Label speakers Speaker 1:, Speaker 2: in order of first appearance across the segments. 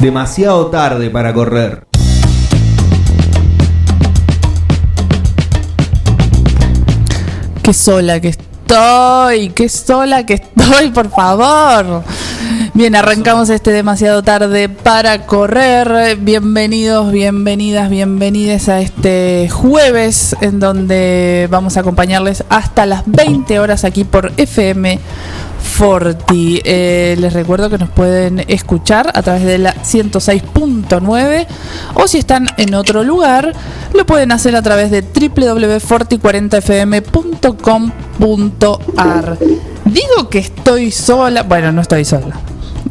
Speaker 1: Demasiado tarde para correr.
Speaker 2: Qué sola que estoy, qué sola que estoy, por favor. Bien, arrancamos este demasiado tarde para correr. Bienvenidos, bienvenidas, bienvenides a este jueves en donde vamos a acompañarles hasta las 20 horas aquí por FM Forti. Eh, les recuerdo que nos pueden escuchar a través de la 106.9 o si están en otro lugar, lo pueden hacer a través de www.forti40fm.com.ar. Digo que estoy sola, bueno, no estoy sola.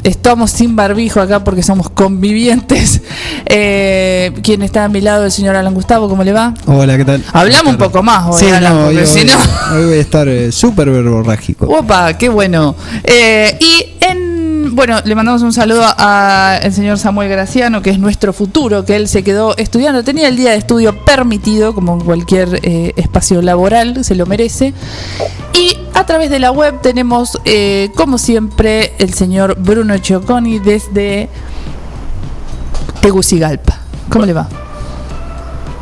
Speaker 2: Estamos sin barbijo acá porque somos convivientes. Eh, quien está a mi lado, el señor Alan Gustavo, ¿cómo le va?
Speaker 3: Hola, ¿qué tal?
Speaker 2: Hablamos un poco más hoy,
Speaker 3: Sí,
Speaker 2: Alan,
Speaker 3: no,
Speaker 2: porque si no...
Speaker 3: hoy voy a estar eh, súper verborrágico.
Speaker 2: Opa, qué bueno. Eh, y en, bueno, le mandamos un saludo al señor Samuel Graciano, que es nuestro futuro, que él se quedó estudiando, tenía el día de estudio permitido, como en cualquier eh, espacio laboral, se lo merece. Y a través de la web tenemos, eh, como siempre, el señor Bruno Chioconi desde Tegucigalpa. ¿Cómo le va?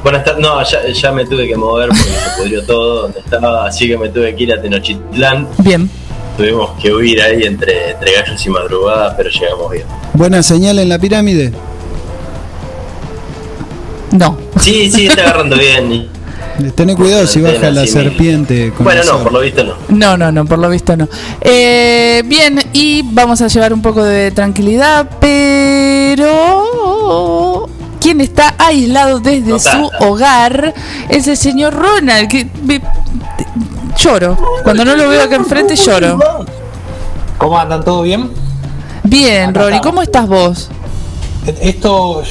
Speaker 4: Buenas tardes. No, ya, ya me tuve que mover porque se pudrió todo donde estaba, así que me tuve que ir a Tenochtitlán.
Speaker 2: Bien.
Speaker 4: Tuvimos que huir ahí entre, entre gallos y madrugadas, pero llegamos bien.
Speaker 3: Buena señal en la pirámide.
Speaker 2: No.
Speaker 4: Sí, sí, está agarrando bien.
Speaker 3: Tené cuidado si baja la serpiente. Con
Speaker 4: Bueno, no, por lo visto no.
Speaker 2: No, no, no, por lo visto no. Eh, bien, y vamos a llevar un poco de tranquilidad, pero quien está aislado desde
Speaker 4: No
Speaker 2: su hogar es el señor Ronald, que lloro. Cuando no lo veo acá enfrente lloro.
Speaker 5: ¿Cómo andan? ¿Todo bien?
Speaker 2: Bien,
Speaker 5: Acá
Speaker 2: Rory,
Speaker 5: estamos.
Speaker 2: ¿cómo estás vos?
Speaker 5: Esto,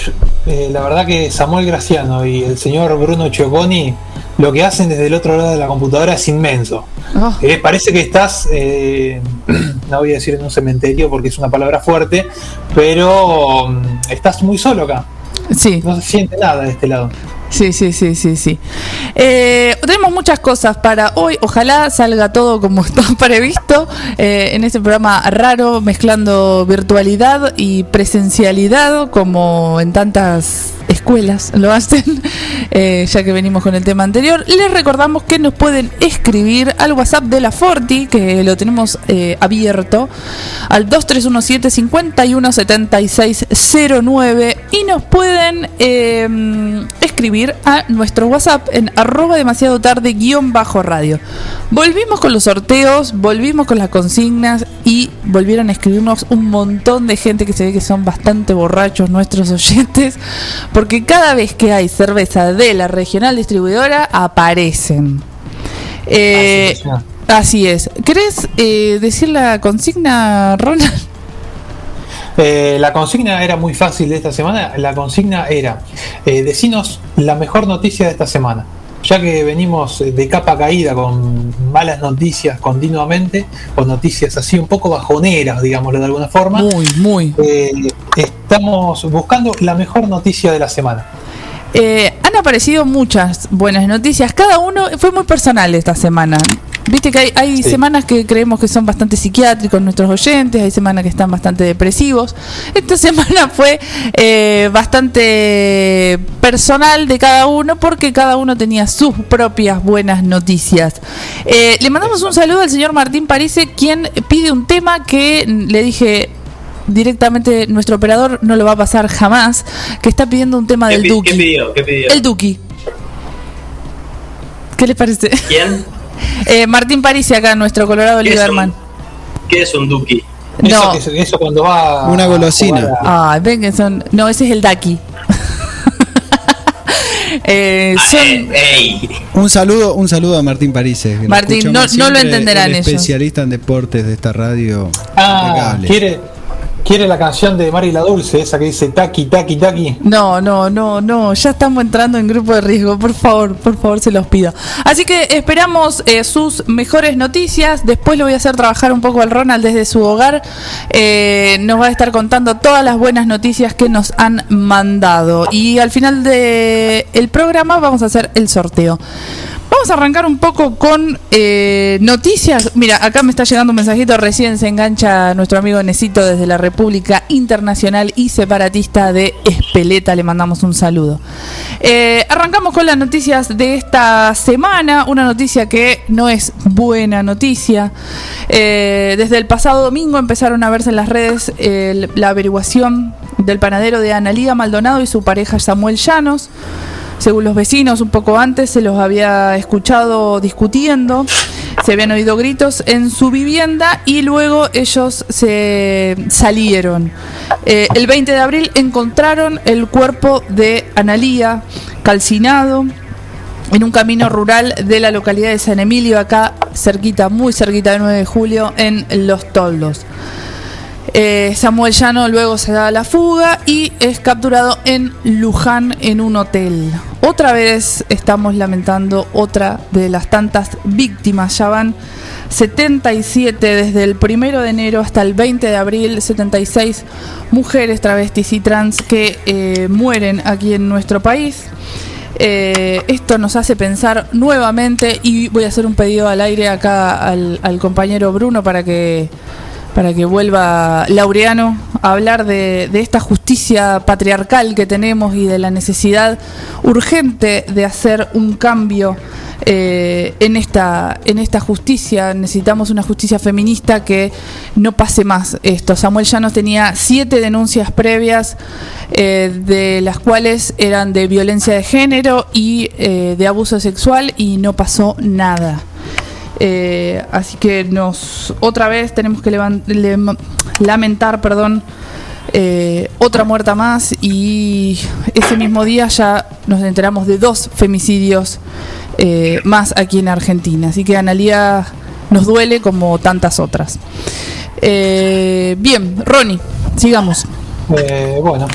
Speaker 5: eh, la verdad que Samuel Graciano y el señor Bruno Chioconi lo que hacen desde el otro lado de la computadora es inmenso.
Speaker 2: Oh,
Speaker 5: Eh, parece que estás, eh, no voy a decir en un cementerio porque es una palabra fuerte, pero mm, estás muy solo acá.
Speaker 2: sí.
Speaker 5: No se siente nada de este lado.
Speaker 2: Sí, sí, sí, sí, sí. Eh, tenemos muchas cosas para hoy. Ojalá salga todo como está previsto eh, en este programa raro, mezclando virtualidad y presencialidad, como en tantas escuelas lo hacen, eh, ya que venimos con el tema anterior. Les recordamos que nos pueden escribir al WhatsApp de la Forti, que lo tenemos abierto, al 2317 517609 y nos pueden escribir a nuestro WhatsApp en arroba demasiado tarde guion bajo radio. Volvimos con los sorteos, volvimos con las consignas y volvieron a escribirnos un montón de gente que se ve que son bastante borrachos nuestros oyentes, porque cada vez que hay cerveza de la regional distribuidora aparecen. Eh,
Speaker 5: impresionante.
Speaker 2: así es. ¿Querés eh, decir la consigna, Ronald?
Speaker 5: Eh, la consigna era muy fácil de esta semana. La consigna era, eh, decinos la mejor noticia de esta semana. Ya que venimos eh, de capa caída con malas noticias continuamente, o noticias así un poco bajoneras, digámoslo de alguna forma,
Speaker 2: Muy, muy.
Speaker 5: eh, estamos buscando la mejor noticia de la semana.
Speaker 2: Eh, han aparecido muchas buenas noticias. Cada uno fue muy personal esta semana. Viste que hay, hay
Speaker 5: Sí.
Speaker 2: semanas que creemos que son bastante psiquiátricos nuestros oyentes, hay semanas que están bastante depresivos. Esta semana fue eh, bastante personal de cada uno porque cada uno tenía sus propias buenas noticias. Eh, le mandamos un saludo al señor Martín Parise, quien pide un tema que le dije directamente nuestro operador no lo va a pasar jamás, que está pidiendo un tema
Speaker 4: ¿Qué,
Speaker 2: del
Speaker 4: pi-
Speaker 2: Duki.
Speaker 4: ¿Qué pidió? ¿Qué pidió?
Speaker 2: El Duki. ¿Qué les parece?
Speaker 4: ¿Quién?
Speaker 2: Eh, Martín Parisi acá, nuestro Colorado
Speaker 4: ¿Qué es,
Speaker 2: Lieberman.
Speaker 4: un, ¿Qué es un Duki?
Speaker 2: No.
Speaker 5: Eso, cuando va. a
Speaker 3: Una golosina.
Speaker 5: a-
Speaker 2: Ah, ven que son. No, ese es el Daki. Eh,
Speaker 4: Ah,
Speaker 2: son-
Speaker 4: eh, ey.
Speaker 3: Un saludo, un saludo a Martín Parise. que lo
Speaker 2: Martín, no- no lo entenderán
Speaker 3: el
Speaker 2: ellos.
Speaker 3: especialista en deportes de esta radio.
Speaker 5: Ah,
Speaker 3: Impecable.
Speaker 5: quiere, quiere la canción de Mari la Dulce, esa que dice Taki, Taki, Taki.
Speaker 2: No, no, no, no, ya estamos entrando en grupo de riesgo, por favor, por favor, se los pido. Así que esperamos eh, sus mejores noticias, después lo voy a hacer trabajar un poco al Ronald desde su hogar, Eh, nos va a estar contando todas las buenas noticias que nos han mandado y al final del el programa vamos a hacer el sorteo. Vamos a arrancar un poco con eh, noticias. Mira, acá me está llegando un mensajito. Recién se engancha nuestro amigo Necito desde la República Internacional y Separatista de Espeleta. Le mandamos un saludo. Eh, arrancamos con las noticias de esta semana. Una noticia que no es buena noticia. Eh, desde el pasado domingo empezaron a verse en las redes eh, la averiguación del panadero de Analía Maldonado y su pareja Samuel Llanos. Según los vecinos, un poco antes se los había escuchado discutiendo, se habían oído gritos en su vivienda y luego ellos se salieron. Eh, el 20 de abril encontraron el cuerpo de Analía calcinado en un camino rural de la localidad de San Emilio, acá cerquita, muy cerquita del 9 de julio, en Los Toldos. Eh, Samuel Llano luego se da a la fuga y es capturado en Luján en un hotel. Otra vez estamos lamentando otra de las tantas víctimas. Ya van 77 desde el primero de enero hasta el 20 de abril, 76 mujeres travestis y trans que eh, mueren aquí en nuestro país. Eh, esto nos hace pensar nuevamente y voy a hacer un pedido al aire acá al compañero Bruno para que para que vuelva Laureano a hablar de, de esta justicia patriarcal que tenemos y de la necesidad urgente de hacer un cambio eh, en, esta, en esta justicia. Necesitamos una justicia feminista que no pase más esto. Samuel Llanos tenía siete denuncias previas, eh, de las cuales eran de violencia de género y eh, de abuso sexual y no pasó nada. Eh, así que nos otra vez tenemos que lamentar, perdón, eh, otra muerta más y ese mismo día ya nos enteramos de dos femicidios eh, más aquí en Argentina. Así que Analía nos duele como tantas otras. Bien, Ronnie, sigamos.
Speaker 5: Bueno,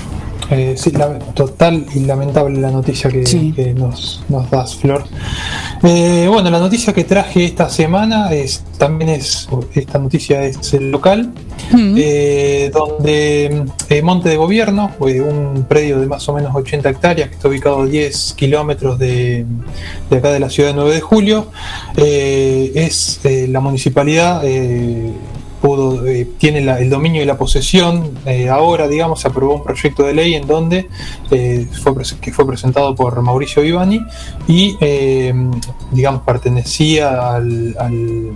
Speaker 5: eh, sí, la- total y lamentable la noticia que,
Speaker 2: Sí.
Speaker 5: que nos, nos das, Flor. Eh, bueno, la noticia que traje esta semana es también es esta noticia es el local,
Speaker 2: Mm.
Speaker 5: eh, donde eh, Monte de Gobierno, eh, un predio de más o menos 80 hectáreas que está ubicado a 10 kilómetros de, de acá de la ciudad de 9 de julio, es la municipalidad. Pudo, eh, tiene la- el dominio y la posesión eh, ahora, digamos, se aprobó un proyecto de ley en donde eh, fue que fue presentado por Mauricio Vivani y, eh, digamos, pertenecía al, al-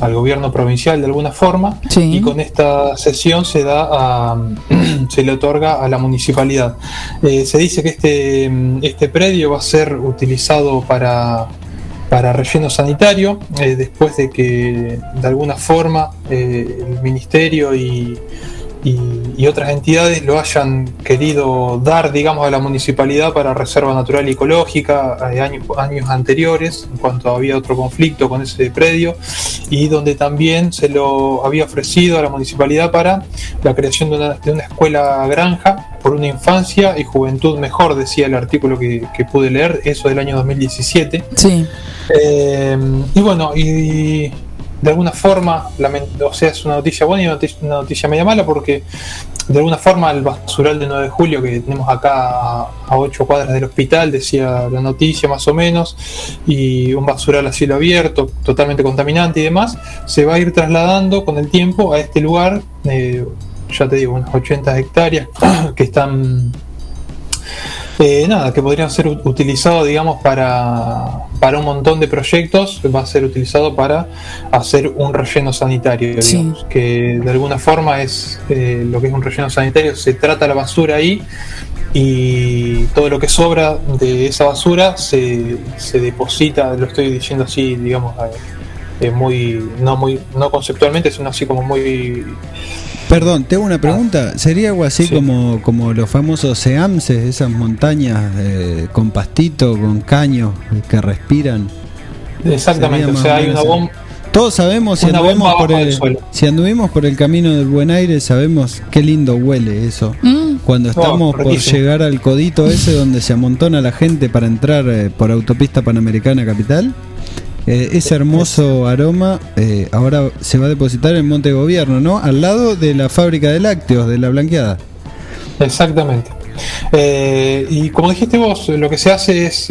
Speaker 5: al gobierno provincial de alguna forma
Speaker 2: Sí.
Speaker 5: y con esta sesión se da a, se le otorga a la municipalidad. Se dice que este, este predio va a ser utilizado para para relleno sanitario, eh, después de que de alguna forma eh, el ministerio y, y- otras entidades lo hayan querido dar, digamos, a la municipalidad para reserva natural y ecológica eh, años, años anteriores, en cuanto había otro conflicto con ese predio, y donde también se lo había ofrecido a la municipalidad para la creación de una, de una escuela granja por una infancia y juventud mejor, decía el artículo que, que pude leer, eso del año 2017.
Speaker 2: Sí,
Speaker 5: Eh, y bueno, y de alguna forma, o sea, es una noticia buena y una noticia, una noticia media mala porque de alguna forma el basural de 9 de julio que tenemos acá a, a 8 cuadras del hospital, decía la noticia más o menos, y un basural a cielo abierto, totalmente contaminante y demás, se va a ir trasladando con el tiempo a este lugar, eh, ya te digo, unas 80 hectáreas que están eh, nada, que podrían ser u- utilizados, digamos, para, para un montón de proyectos, va a ser utilizado para hacer un relleno sanitario,
Speaker 2: Sí.
Speaker 5: digamos, que de alguna forma es eh, lo que es un relleno sanitario, se trata la basura ahí y todo lo que sobra de esa basura se, se deposita, lo estoy diciendo así, digamos, eh, eh, muy, no muy, no conceptualmente, sino así como muy
Speaker 3: Perdón, tengo una pregunta. ¿Sería algo así
Speaker 5: Sí.
Speaker 3: como, como los famosos seamses, esas montañas eh, con pastito, con caños eh, que respiran?
Speaker 5: exactamente, o sea, hay una bomba.
Speaker 3: Todos sabemos, si anduvimos, por el, si anduvimos por el camino del buen aire, sabemos qué lindo huele eso.
Speaker 2: Mm,
Speaker 3: Cuando estamos por llegar al codito ese donde se amontona la gente para entrar eh, por autopista panamericana capital, eh, ese hermoso aroma eh, ahora se va a depositar en Monte Gobierno, ¿no? Al lado de la fábrica de lácteos, de la blanqueada.
Speaker 5: Exactamente. Eh, y como dijiste vos, lo que se hace es,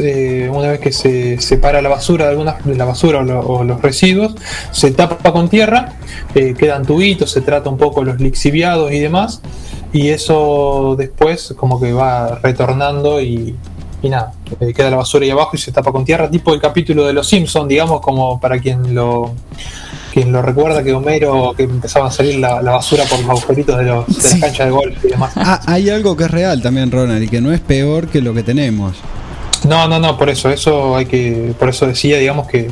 Speaker 5: una vez que se separa la basura de algunas, de la basura o, lo- o los residuos, se tapa con tierra, quedan tubitos, se trata un poco los lixiviados y demás, y eso después como que va retornando y, y nada, queda la basura ahí abajo y se tapa con tierra, tipo el capítulo de los Simpsons, digamos, como para quien lo quien lo recuerda que Homero que empezaba a salir la, la basura por los agujeritos de, los, de
Speaker 2: Sí.
Speaker 5: las canchas de golf y demás.
Speaker 3: Ah, hay algo que es real también, Ronald, y que no es peor que lo que tenemos.
Speaker 5: No, no, no, por eso, eso hay que, por eso decía, digamos que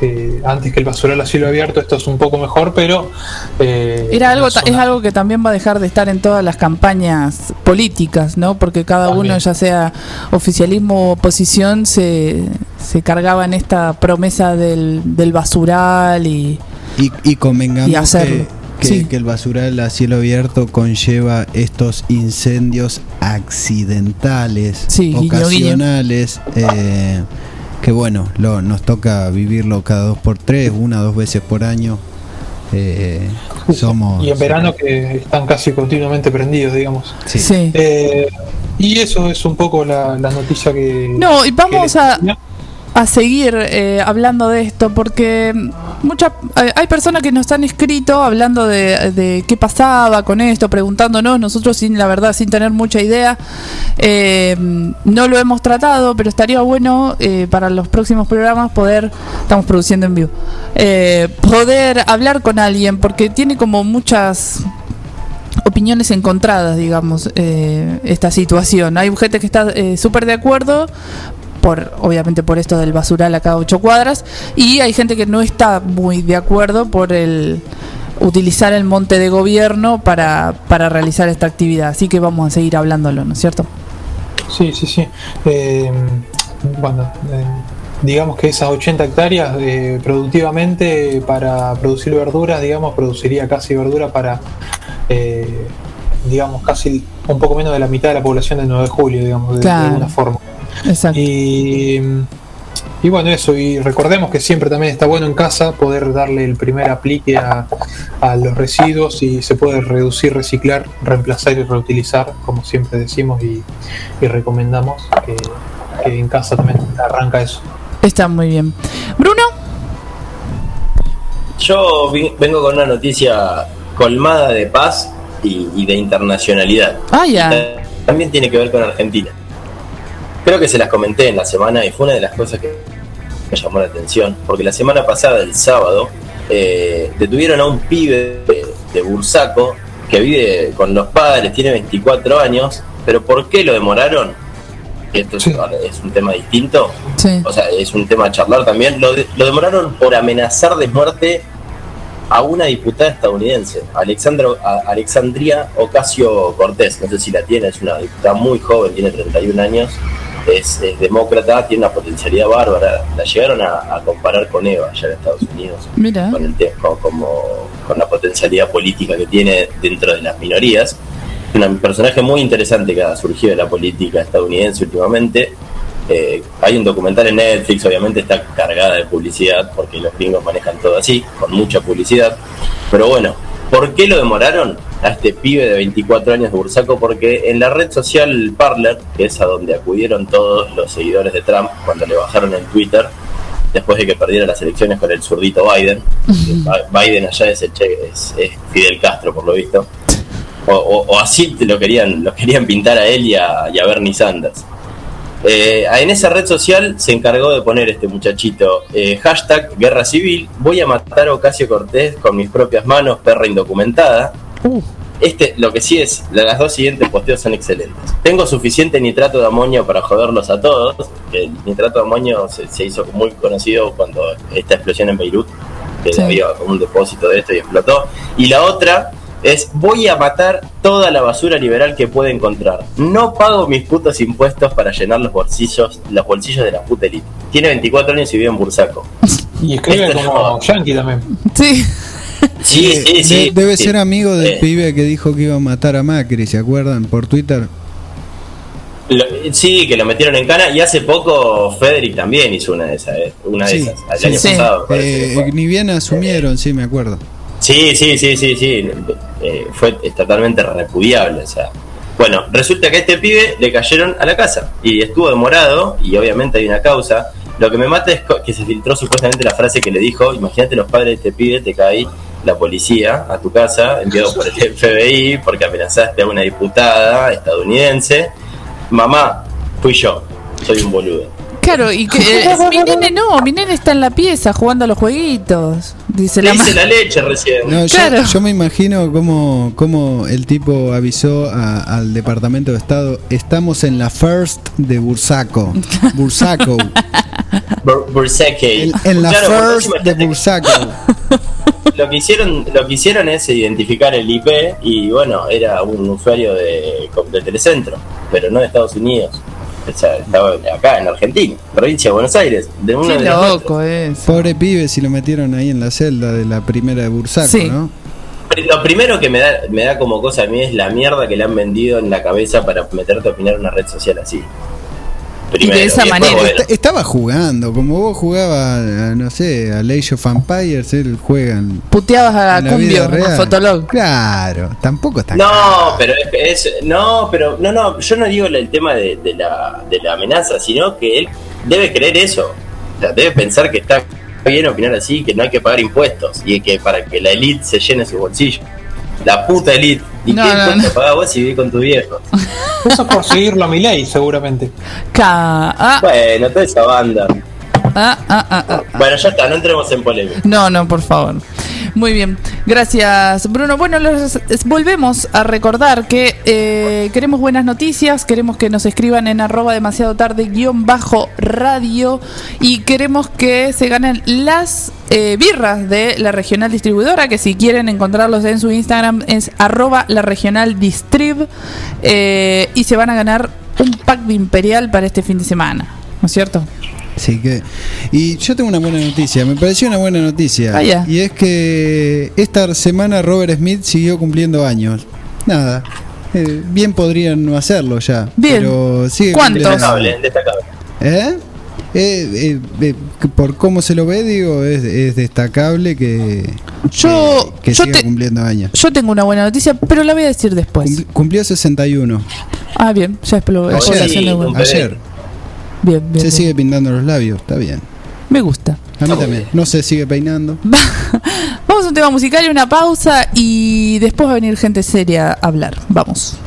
Speaker 5: eh, antes que el basural a cielo abierto esto es un poco mejor, pero eh,
Speaker 2: Era algo, es algo que también va a dejar de estar en todas las campañas políticas, ¿no? Porque cada
Speaker 5: También.
Speaker 2: uno, ya sea oficialismo o oposición, se, se cargaba en esta promesa del, del basural y
Speaker 3: Y, y convengamos
Speaker 2: Y hacerlo.
Speaker 3: que, que-
Speaker 2: Sí.
Speaker 3: que el basural a cielo abierto conlleva estos incendios accidentales,
Speaker 2: Sí, guiño, guiño.
Speaker 3: ocasionales, eh, que bueno, lo, nos toca vivirlo cada dos por tres, una o dos veces por año. Eh, somos
Speaker 5: y en verano que están casi continuamente prendidos, digamos.
Speaker 3: Sí.
Speaker 2: sí.
Speaker 5: Eh, y eso es un poco la, la noticia que...
Speaker 2: No, y vamos
Speaker 5: que-
Speaker 2: a, a seguir eh, hablando de esto porque mucha, hay hay personas que nos han escrito hablando de, de qué pasaba con esto, preguntándonos, nosotros sin la verdad, sin tener mucha idea, eh, no lo hemos tratado, pero estaría bueno eh, para los próximos programas poder, estamos produciendo en vivo, eh, poder hablar con alguien, porque tiene como muchas opiniones encontradas, digamos, eh, esta situación. Hay gente que está eh, súper de acuerdo, por obviamente por esto del basural a cada ocho cuadras, y hay gente que no está muy de acuerdo por el utilizar el monte de gobierno para, para realizar esta actividad. Así que vamos a seguir hablándolo, ¿no es cierto?
Speaker 5: Sí, sí, sí. Eh, bueno, eh, digamos que esas 80 hectáreas eh, productivamente para producir verduras, digamos, produciría casi verduras para, eh, digamos, casi un poco menos de la mitad de la población del 9 de julio, digamos, de, alguna forma.
Speaker 2: Exacto.
Speaker 5: Y, y bueno, eso, y recordemos que siempre también está bueno en casa poder darle el primer aplique a, a los residuos y se puede reducir, reciclar, reemplazar y reutilizar, como siempre decimos y, y recomendamos que, que en casa también arranca eso.
Speaker 2: Está muy bien. Bruno,
Speaker 4: Yo vengo con una noticia colmada de paz y, y de internacionalidad.
Speaker 2: ah, ya.
Speaker 4: También tiene que ver con Argentina. Creo que se las comenté en la semana y fue una de las cosas que me llamó la atención, porque la semana pasada, el sábado, eh, detuvieron a un pibe de, de Bursaco que vive con los padres, tiene 24 años, pero ¿por qué lo demoraron? Esto es,
Speaker 5: Sí.
Speaker 4: es un tema distinto,
Speaker 2: Sí.
Speaker 4: o sea, es un tema a charlar también. Lo, de- lo demoraron por amenazar de muerte a una diputada estadounidense, Alexandra, a- Alexandria Ocasio Cortés. No sé si la tiene, es una diputada muy joven, tiene 31 años, es, es demócrata, tiene una potencialidad bárbara. La llegaron a, a comparar con Eva allá en Estados Unidos,
Speaker 2: Mira.
Speaker 4: con, el con- como, con la potencialidad política que tiene dentro de las minorías. Un personaje muy interesante que ha surgido de la política estadounidense últimamente. Eh, hay un documental en Netflix, obviamente está cargada de publicidad, porque los gringos manejan todo así, con mucha publicidad. Pero bueno, ¿por qué lo demoraron a este pibe de 24 años de Bursaco? Porque en la red social Parler, que es a donde acudieron todos los seguidores de Trump cuando le bajaron en Twitter, después de que perdiera las elecciones con el zurdito Biden, Biden allá es, el che- es- es Fidel Castro por lo visto, o, o- o así lo querían, lo querían pintar a él y a, y a Bernie Sanders. Eh, en esa red social se encargó de poner este muchachito eh, hashtag guerra civil, voy a matar a Ocasio Cortés con mis propias manos, perra indocumentada.
Speaker 2: Uh,
Speaker 4: Este, lo que sí es, las dos siguientes posteos son excelentes. Tengo suficiente nitrato de amonio para joderlos a todos. El nitrato de amonio se, se hizo muy conocido cuando esta explosión en Beirut, que
Speaker 2: Sí.
Speaker 4: había un depósito de esto y explotó. Y la otra es, voy a matar toda la basura liberal que pueda encontrar. No pago mis putos impuestos para llenar los bolsillos, los bolsillos de la puta elite. Tiene 24 años y vive en Bursaco.
Speaker 5: Y escribe
Speaker 4: Esto
Speaker 5: como
Speaker 4: no.
Speaker 5: Yankee también.
Speaker 2: sí.
Speaker 4: Sí,
Speaker 3: Eh,
Speaker 4: sí,
Speaker 3: de-
Speaker 4: sí.
Speaker 3: debe
Speaker 4: sí.
Speaker 3: ser amigo del
Speaker 4: Eh.
Speaker 3: pibe que dijo que iba a matar a Macri, ¿se acuerdan? Por Twitter.
Speaker 4: Lo- sí, que lo metieron en cana y hace poco Federic también hizo una de esas, eh, una de
Speaker 3: Sí,
Speaker 4: esas, el
Speaker 3: sí,
Speaker 4: año
Speaker 2: sí.
Speaker 4: pasado.
Speaker 3: Eh, ni bien asumieron, sí, me acuerdo.
Speaker 4: Sí, sí, sí, sí, sí, eh, fue totalmente repudiable, o sea. Bueno, resulta que a este pibe le cayeron a la casa y estuvo demorado y obviamente hay una causa. Lo que me mata es que se filtró supuestamente la frase que le dijo, imagínate los padres de este pibe, te cae la policía a tu casa, enviado por el FBI porque amenazaste a una diputada estadounidense. Mamá, fui yo, soy un boludo.
Speaker 2: Claro, y que eh, mi nene no, mi nene está en la pieza jugando a los jueguitos. Dice
Speaker 4: Le
Speaker 2: la
Speaker 4: hice
Speaker 2: ma-
Speaker 4: la leche recién.
Speaker 3: No, yo,
Speaker 2: Claro.
Speaker 3: yo me imagino cómo, cómo el tipo avisó a- al Departamento de Estado, estamos en la first de Bursaco. Bursaco.
Speaker 4: Bur-.
Speaker 3: En, en la
Speaker 4: Claro,
Speaker 3: first de Bursaco.
Speaker 4: lo que hicieron lo que hicieron es identificar el IP y bueno era un usuario de, de Telecentro pero no de Estados Unidos o sea, estaba acá en Argentina provincia de Buenos Aires de uno
Speaker 2: Qué
Speaker 4: de
Speaker 2: loco es.
Speaker 3: Pobre pibe si lo metieron ahí en la celda de la primera de Bursaco,
Speaker 2: Sí.
Speaker 3: ¿no?
Speaker 4: Lo primero que me da me da como cosa a mí es la mierda que le han vendido en la cabeza para meterte a opinar en una red social así Primero,
Speaker 2: de esa manera.
Speaker 4: bueno,
Speaker 3: Est- Estaba jugando, como vos jugabas, a, no sé, a Age of Empires, él juega en,
Speaker 2: Puteabas a
Speaker 3: en la vida
Speaker 2: Cumbio, a
Speaker 3: real.
Speaker 2: Fotolog.
Speaker 3: Claro, tampoco está
Speaker 4: No, pero es, es- no, pero no, no, yo no digo el tema de, de la, de la amenaza, sino que él debe creer eso. O sea, debe pensar que está bien opinar así, que no hay que pagar impuestos y que para que la elite se llene su bolsillo. La puta elite. ¿Y
Speaker 2: No,
Speaker 4: qué
Speaker 2: no, no.
Speaker 4: pagás vos si vivís con tu viejo?
Speaker 5: Eso es por seguirlo a mi ley, seguramente.
Speaker 2: Ca- ah,
Speaker 4: Bueno, toda esa banda.
Speaker 2: Ah, ah, ah, ah.
Speaker 4: Bueno, ya está, no entremos en polémica.
Speaker 2: No, no, por favor. Muy bien, gracias Bruno. Bueno, los- volvemos a recordar que eh, queremos buenas noticias, queremos que nos escriban en arroba demasiado tarde guion bajo radio y queremos que se ganen las eh, birras de la regional distribuidora, que si quieren encontrarlos en su Instagram es arroba la regional distrib eh, y se van a ganar un pack de imperial para este fin de semana, ¿no es cierto?
Speaker 3: Así que. Y yo tengo una buena noticia, me pareció una buena noticia.
Speaker 2: Vaya.
Speaker 3: Y es que esta semana Robert Smith siguió cumpliendo años. Nada. eh, bien podrían no hacerlo ya.
Speaker 2: Bien.
Speaker 3: Pero sigue
Speaker 2: ¿Cuántos?
Speaker 4: Destacable, destacable.
Speaker 3: ¿Eh? Eh, eh, eh, por cómo se lo ve, digo, es, es destacable que,
Speaker 2: Yo-
Speaker 3: que, que
Speaker 2: yo
Speaker 3: siga
Speaker 2: te-
Speaker 3: cumpliendo años.
Speaker 2: Yo tengo una buena noticia, pero la voy a decir después.
Speaker 3: Cumpli- cumplió 61.
Speaker 2: Ah, bien, ya es
Speaker 4: Ayer. Sí,
Speaker 3: Ayer.
Speaker 2: Bien, bien.
Speaker 3: Se
Speaker 2: bien.
Speaker 3: sigue pintando los labios, está bien.
Speaker 2: Me gusta.
Speaker 3: A mí también.
Speaker 4: bien.
Speaker 3: No se sigue peinando.
Speaker 2: Vamos a un tema musical y una pausa y después va a venir gente seria a hablar. Vamos.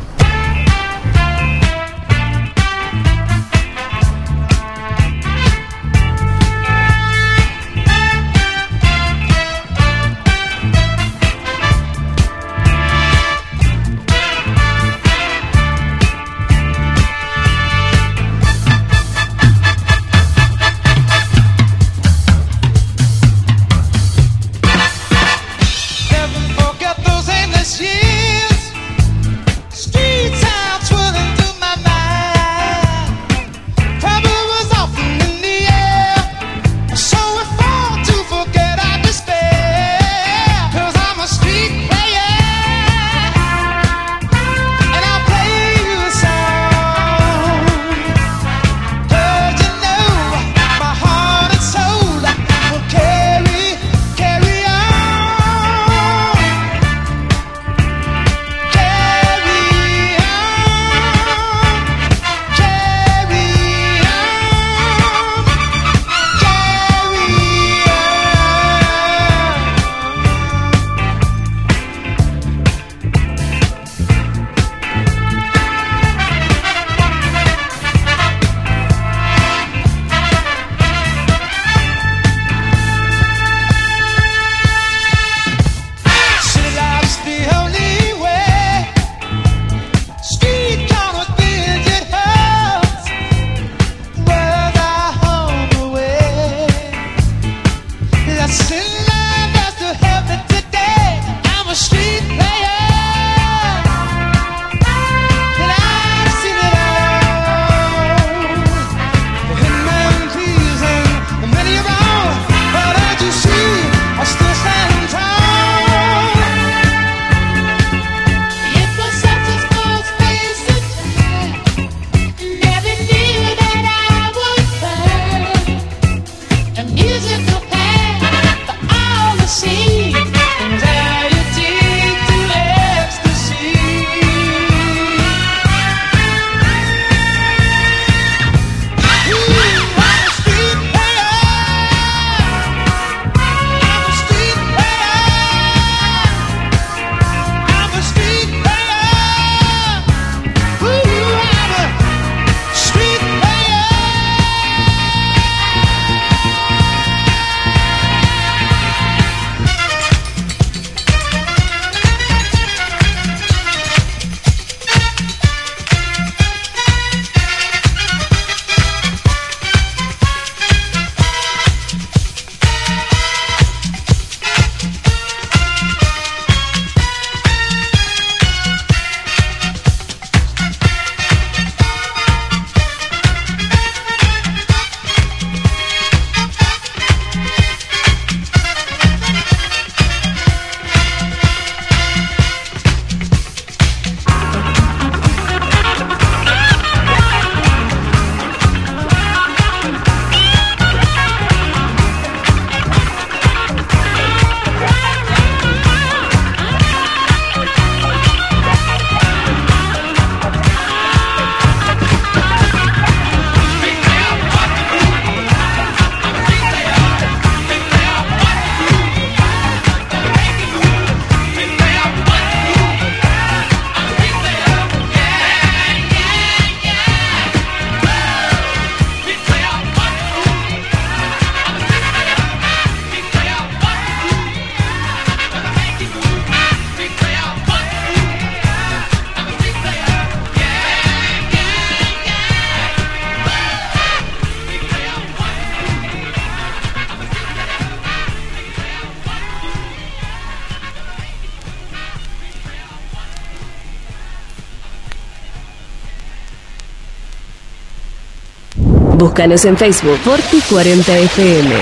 Speaker 6: Búscanos en Facebook Forti 40 FM.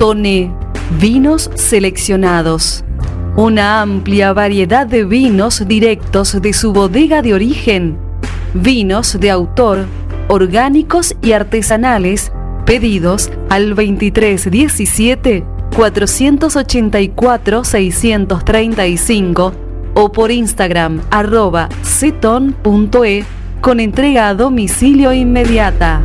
Speaker 6: Tone, vinos seleccionados. Una amplia variedad de vinos directos de su bodega de origen. Vinos de autor, orgánicos y artesanales, pedidos al 2317 484 635 o por Instagram arroba ceton.e con entrega a domicilio inmediata.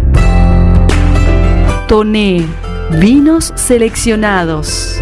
Speaker 6: Toné, vinos seleccionados.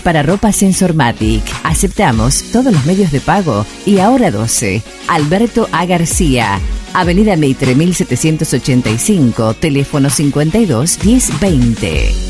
Speaker 7: para ropa Sensormatic. Aceptamos todos los medios de pago y ahora 12. Alberto A. García. Avenida Meitre 1785, teléfono 52 1020.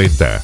Speaker 8: Preta.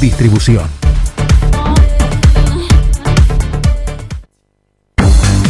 Speaker 9: Distribución.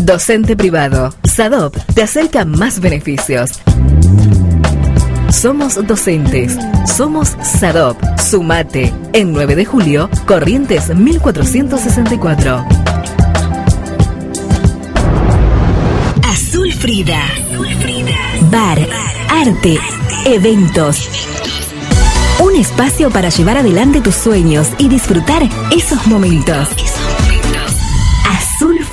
Speaker 6: Docente privado. SADOP te acerca más beneficios. Somos docentes. Somos SADOP. Sumate. En 9 de julio, Corrientes 1464.
Speaker 10: Azul Frida. Bar, arte, eventos. Un espacio para llevar adelante tus sueños y disfrutar esos momentos.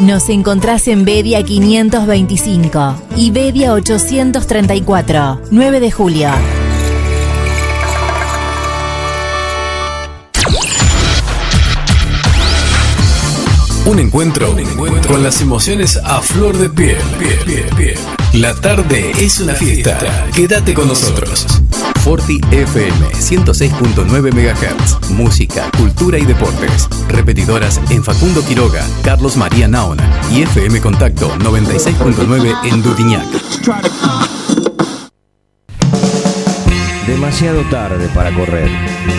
Speaker 11: Nos encontrás en Bedia 525 y Bedia 834, 9 de julio.
Speaker 12: Un encuentro, con las emociones a flor de piel. La tarde es una fiesta. Quédate con nosotros.
Speaker 13: Forti FM 106.9 MHz. Música, cultura y deportes. Repetidoras en Facundo Quiroga, Carlos María Naona y FM Contacto 96.9 en Dudiñac.
Speaker 14: Demasiado tarde para correr.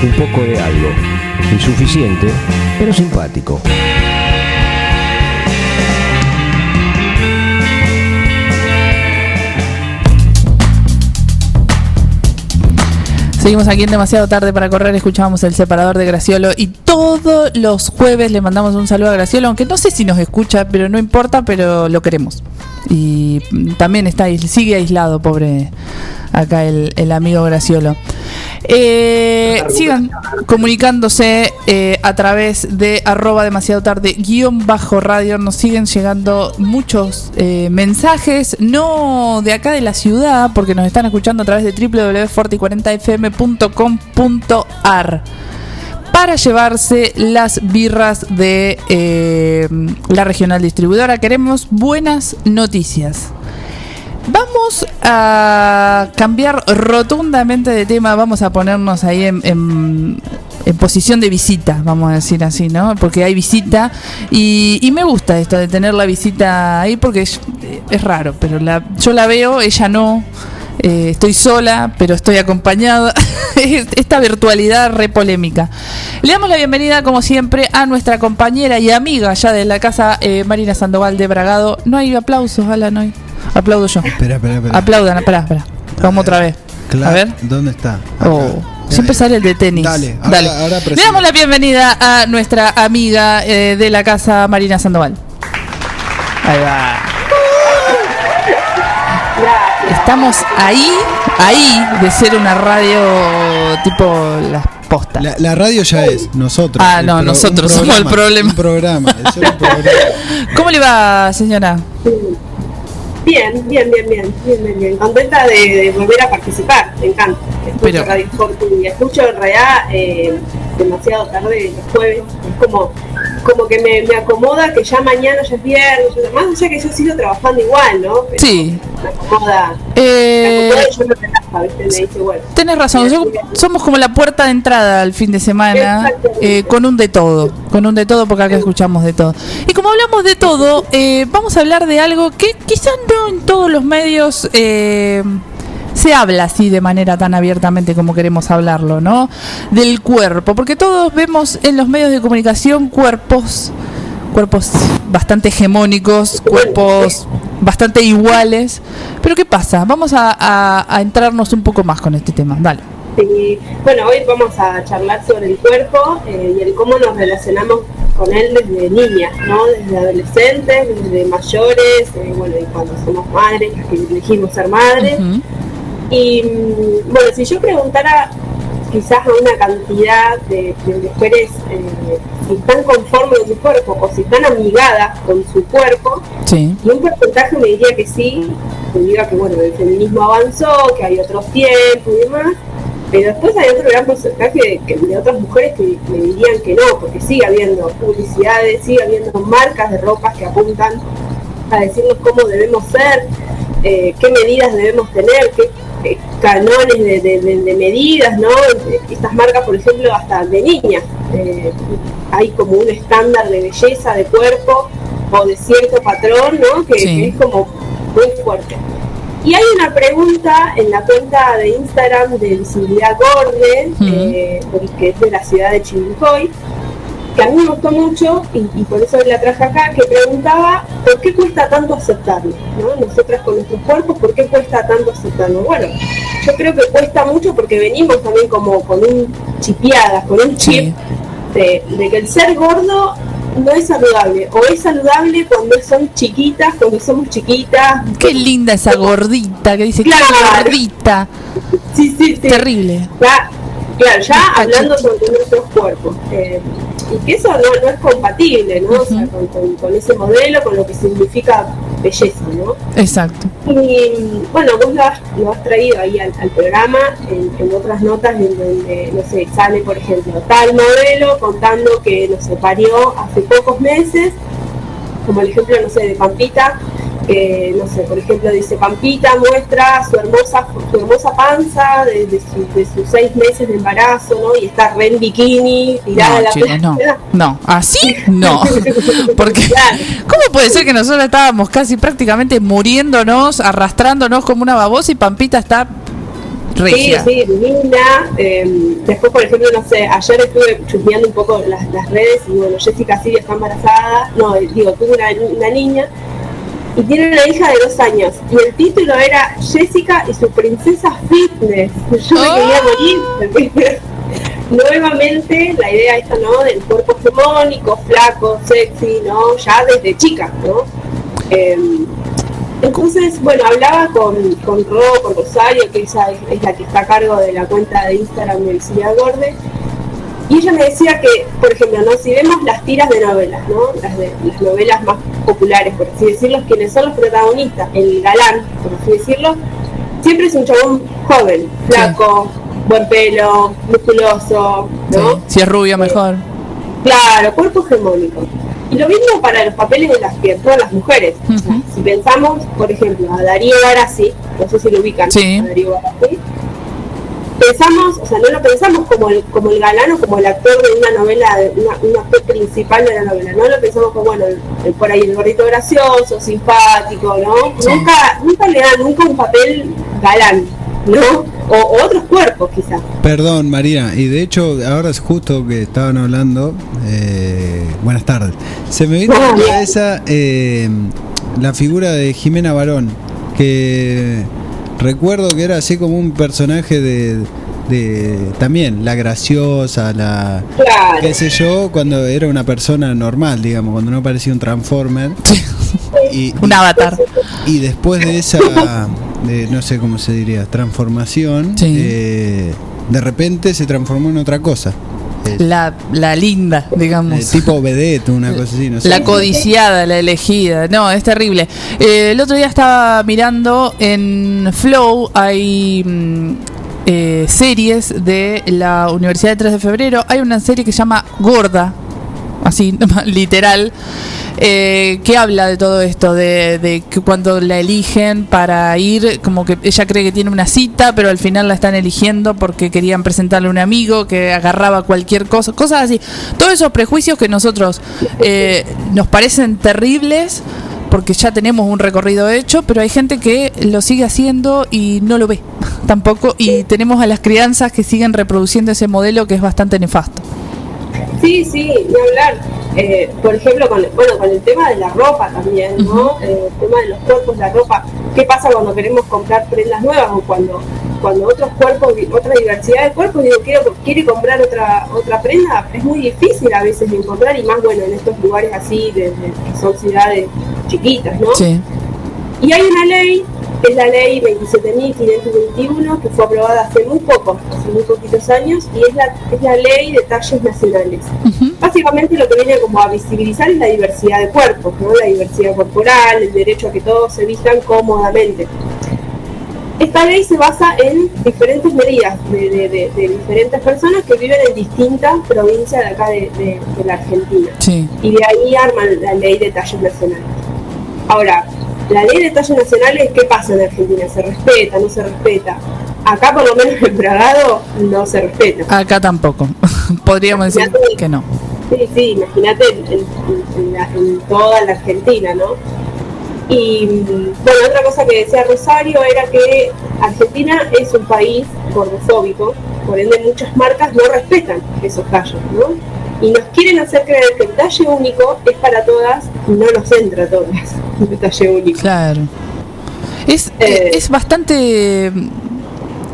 Speaker 14: Un poco de algo. Insuficiente, pero simpático.
Speaker 2: Seguimos aquí en demasiado tarde para correr, escuchábamos el separador de Graciolo y todos los jueves le mandamos un saludo a Graciolo, aunque no sé si nos escucha, pero no importa, pero lo queremos. Y también está sigue aislado, pobre acá el, el amigo Graciolo. Eh, sigan comunicándose eh, a través de arroba demasiado tarde guion bajo radio. Nos siguen llegando muchos eh, mensajes, no de acá de la ciudad, porque nos están escuchando a través de www.forti40fm.com.ar para llevarse las birras de la regional distribuidora. Queremos buenas noticias. Vamos a cambiar rotundamente de tema, vamos a ponernos ahí en, posición de visita, vamos a decir así, ¿no? Porque hay visita y, me gusta esto de tener la visita ahí porque es, raro, pero la, yo la veo, ella no. Eh, estoy sola, pero estoy acompañada. Esta virtualidad re polémica. Le damos la bienvenida, como siempre, a nuestra compañera y amiga ya de la casa, eh, Marina Sandoval de Bragado. No hay aplausos, Alan, hay. Aplaudo yo.
Speaker 3: Espera, espera, espera.
Speaker 2: Aplaudan, espera, espera. Vamos otra vez.
Speaker 3: Claro,
Speaker 2: A ver.
Speaker 3: ¿Dónde está?
Speaker 2: Oh, siempre sale el de tenis.
Speaker 3: Dale, ahora-
Speaker 2: Dale.
Speaker 3: ahora
Speaker 2: Le damos la bienvenida a nuestra amiga eh, de la casa, Marina Sandoval. Ahí va. Estamos ahí, ahí de ser una radio tipo las postas.
Speaker 3: La, la radio ya es, nosotros.
Speaker 2: Ah, no, nosotros somos el problema.
Speaker 3: Un programa, es un programa.
Speaker 2: ¿Cómo le va, señora?
Speaker 15: Bien, bien, bien, bien, bien, bien, bien. Contenta de, de volver a participar, me encanta. Escucho
Speaker 2: Pero-
Speaker 15: Radio y escucho en realidad eh, demasiado tarde los jueves. Es como, como que me, me acomoda que ya mañana ya es viernes, ya- más allá que yo sigo trabajando igual, ¿no? Pero
Speaker 2: Sí.
Speaker 15: Me acomoda.
Speaker 2: Eh,
Speaker 15: me acomoda y yo me relaja, ¿viste? Me dice, bueno.
Speaker 2: Tenés razón, yo- somos como la puerta de entrada al fin de semana, eh, con un de todo, con un de todo, porque acá escuchamos de todo. Y como hablamos de todo, eh, vamos a hablar de algo que quizás no en todos los medios eh, se habla así de manera tan abiertamente como queremos hablarlo, ¿no? Del cuerpo, porque todos vemos en los medios de comunicación cuerpos cuerpos bastante hegemónicos, cuerpos bastante iguales. Pero ¿qué pasa? Vamos a, a- a entrarnos un poco más con este tema. Dale.
Speaker 15: Sí, bueno, hoy vamos a charlar sobre el cuerpo eh, y el cómo nos relacionamos con él desde niñas, ¿no? Desde adolescentes, desde mayores, eh, bueno, y cuando somos madres, las que elegimos ser madres. Y mm, bueno, si yo preguntara quizás a una cantidad de, de mujeres eh, si están conformes con su cuerpo o si están amigadas con su cuerpo,
Speaker 2: Sí.
Speaker 15: y un porcentaje me diría que sí, me diga que bueno, el feminismo avanzó, que hay otros tiempos y demás, pero después hay otro gran porcentaje de, que- de otras mujeres que me dirían que no, porque sigue habiendo publicidades, sigue habiendo marcas de ropas que apuntan a decirnos cómo debemos ser, eh, qué medidas debemos tener, qué canones de, de- de- de medidas, ¿no? Estas marcas, por ejemplo, hasta de niñas, eh, hay como un estándar de belleza de cuerpo o de cierto patrón, ¿no? Que,
Speaker 2: Sí.
Speaker 15: que es como muy fuerte. Y hay una pregunta en la cuenta de Instagram de Visibilidad Gorde, eh, que es de la ciudad de Chivilcoy, que a mí me gustó mucho y, y por eso la traje acá, que preguntaba por qué cuesta tanto aceptarlo, ¿no? Nosotras con nuestros cuerpos, ¿por qué cuesta tanto aceptarlo? Bueno, yo creo que cuesta mucho porque venimos también como con un chipeadas, con un chip de, de que el ser gordo no es saludable. O es saludable cuando son chiquitas, cuando somos chiquitas.
Speaker 2: Qué linda esa gordita que dice
Speaker 15: Claro.
Speaker 2: que gordita.
Speaker 15: Sí, sí, sí.
Speaker 2: Terrible.
Speaker 15: Claro, ya hablando sobre nuestros cuerpos. eh, y que eso no, no es compatible, ¿no? O sea, con, con- con ese modelo, con lo que significa belleza, ¿no?
Speaker 2: Exacto.
Speaker 15: Y bueno, vos lo has, lo has traído ahí al, al programa en, en otras notas en donde, no sé, sale, por ejemplo, tal modelo contando que, no sé, parió hace pocos meses, como el ejemplo, no sé, de Pampita, que, no sé, por ejemplo, dice Pampita muestra su hermosa su hermosa panza de, de su- de sus seis meses de embarazo, ¿no? Y está re en bikini, tirada a
Speaker 2: No,
Speaker 15: la
Speaker 2: chicos, no. así no. Porque, ¿cómo puede ser que nosotros estábamos casi prácticamente muriéndonos, arrastrándonos como una babosa y Pampita está regia?
Speaker 15: Sí, sí, divina. Eh, después, por ejemplo, no sé, ayer estuve chusmeando un poco las, las redes y bueno, Jessica Silvia está embarazada, no, eh, digo, tuvo una, una niña y tiene una hija de dos años y el título era Jessica y su princesa fitness. Yo me quería morir. Nuevamente la idea esta, ¿no? Del cuerpo hegemónico, flaco, sexy, ¿no? Ya desde chica, ¿no? Em, entonces, bueno, hablaba con, con Ro, con Rosario, que ella es, es la que está a cargo de la cuenta de Instagram de Visibilidad Gorde, y ella me decía que, por ejemplo, ¿no? si vemos las tiras de novelas, ¿no? las, de, las novelas más populares, por así decirlo, quienes son los protagonistas, el galán, por así decirlo, siempre es un chabón joven, flaco, buen pelo, musculoso, ¿no?
Speaker 2: Si es rubia, mejor.
Speaker 15: Claro, cuerpo hegemónico. Y lo mismo para los papeles de las que actúan las mujeres. Si pensamos, por ejemplo, a Darío Barassi, no sé si lo ubican,
Speaker 2: Sí.
Speaker 15: a Darío Barassi, pensamos, o sea, no lo pensamos como el, como el galán o como el actor de una novela, de una, un actor principal de la novela, no lo pensamos como, bueno, el- el- por ahí el gordito gracioso, simpático, ¿no? Nunca, nunca le dan nunca un papel galán, ¿no? O, o otros cuerpos quizás.
Speaker 3: Perdón, María, y de hecho, ahora es justo que estaban hablando. eh, buenas tardes. Se me vino a la cabeza eh, la figura de Jimena Barón, que recuerdo que era así como un personaje de. de también, la graciosa, la.
Speaker 15: Claro.
Speaker 3: qué sé yo, cuando era una persona normal, digamos, cuando no parecía un Transformer. Y,
Speaker 2: un avatar.
Speaker 3: Y después de esa, de, no sé cómo se diría, transformación, eh, de repente se transformó en otra cosa.
Speaker 2: La, la linda, digamos.
Speaker 3: Eh, tipo vedette, una cosa así, no sé.
Speaker 2: La codiciada, la elegida. No, es terrible. Eh, el otro día estaba mirando en Flow, hay mm, eh, series de la Universidad de 3 de Febrero. Hay una serie que se llama Gorda, así literal, eh, que habla de todo esto, de, de que cuando la eligen para ir, como que ella cree que tiene una cita, pero al final la están eligiendo porque querían presentarle a un amigo que agarraba cualquier cosa, cosas así. Todos esos prejuicios que nosotros eh, nos parecen terribles porque ya tenemos un recorrido hecho, pero hay gente que lo sigue haciendo y no lo ve tampoco, y tenemos a las crianzas que siguen reproduciendo ese modelo que es bastante nefasto.
Speaker 15: Sí, sí, ni hablar. Eh, por ejemplo, con, bueno, con el tema de la ropa también, ¿no? Eh, el tema de los cuerpos, la ropa. ¿Qué pasa cuando queremos comprar prendas nuevas o cuando, cuando otros cuerpos, otra diversidad de cuerpos, digo, quiero, quiere comprar otra otra prenda? Es muy difícil a veces de encontrar y más, bueno, en estos lugares así, de, de- que son ciudades chiquitas, ¿no?
Speaker 2: Sí.
Speaker 15: Y hay una ley, es la ley 27.521, que fue aprobada hace muy poco, hace muy poquitos años, y es la, es la ley de talles nacionales. Básicamente lo que viene como a visibilizar es la diversidad de cuerpos, ¿no? la diversidad corporal, el derecho a que todos se vistan cómodamente. Esta ley se basa en diferentes medidas de, de- de- de diferentes personas que viven en distintas provincias de acá de, de- de la Argentina.
Speaker 2: Sí.
Speaker 15: Y de ahí arman la ley de talles nacionales. Ahora, la ley de talles nacionales, ¿qué pasa en Argentina? ¿Se respeta? ¿No se respeta? Acá por lo menos en Bragado no se respeta.
Speaker 2: Acá tampoco. Podríamos decir que no.
Speaker 15: Sí, sí, imagínate en, en- en la- en toda la Argentina, ¿no? Y bueno, otra cosa que decía Rosario era que Argentina es un país gordofóbico, por ende muchas marcas no respetan esos tallos, ¿no? Y nos quieren hacer creer que el talle único es para todas y no nos entra a todas el talle único.
Speaker 2: Claro. Es,
Speaker 15: Eh.
Speaker 2: es bastante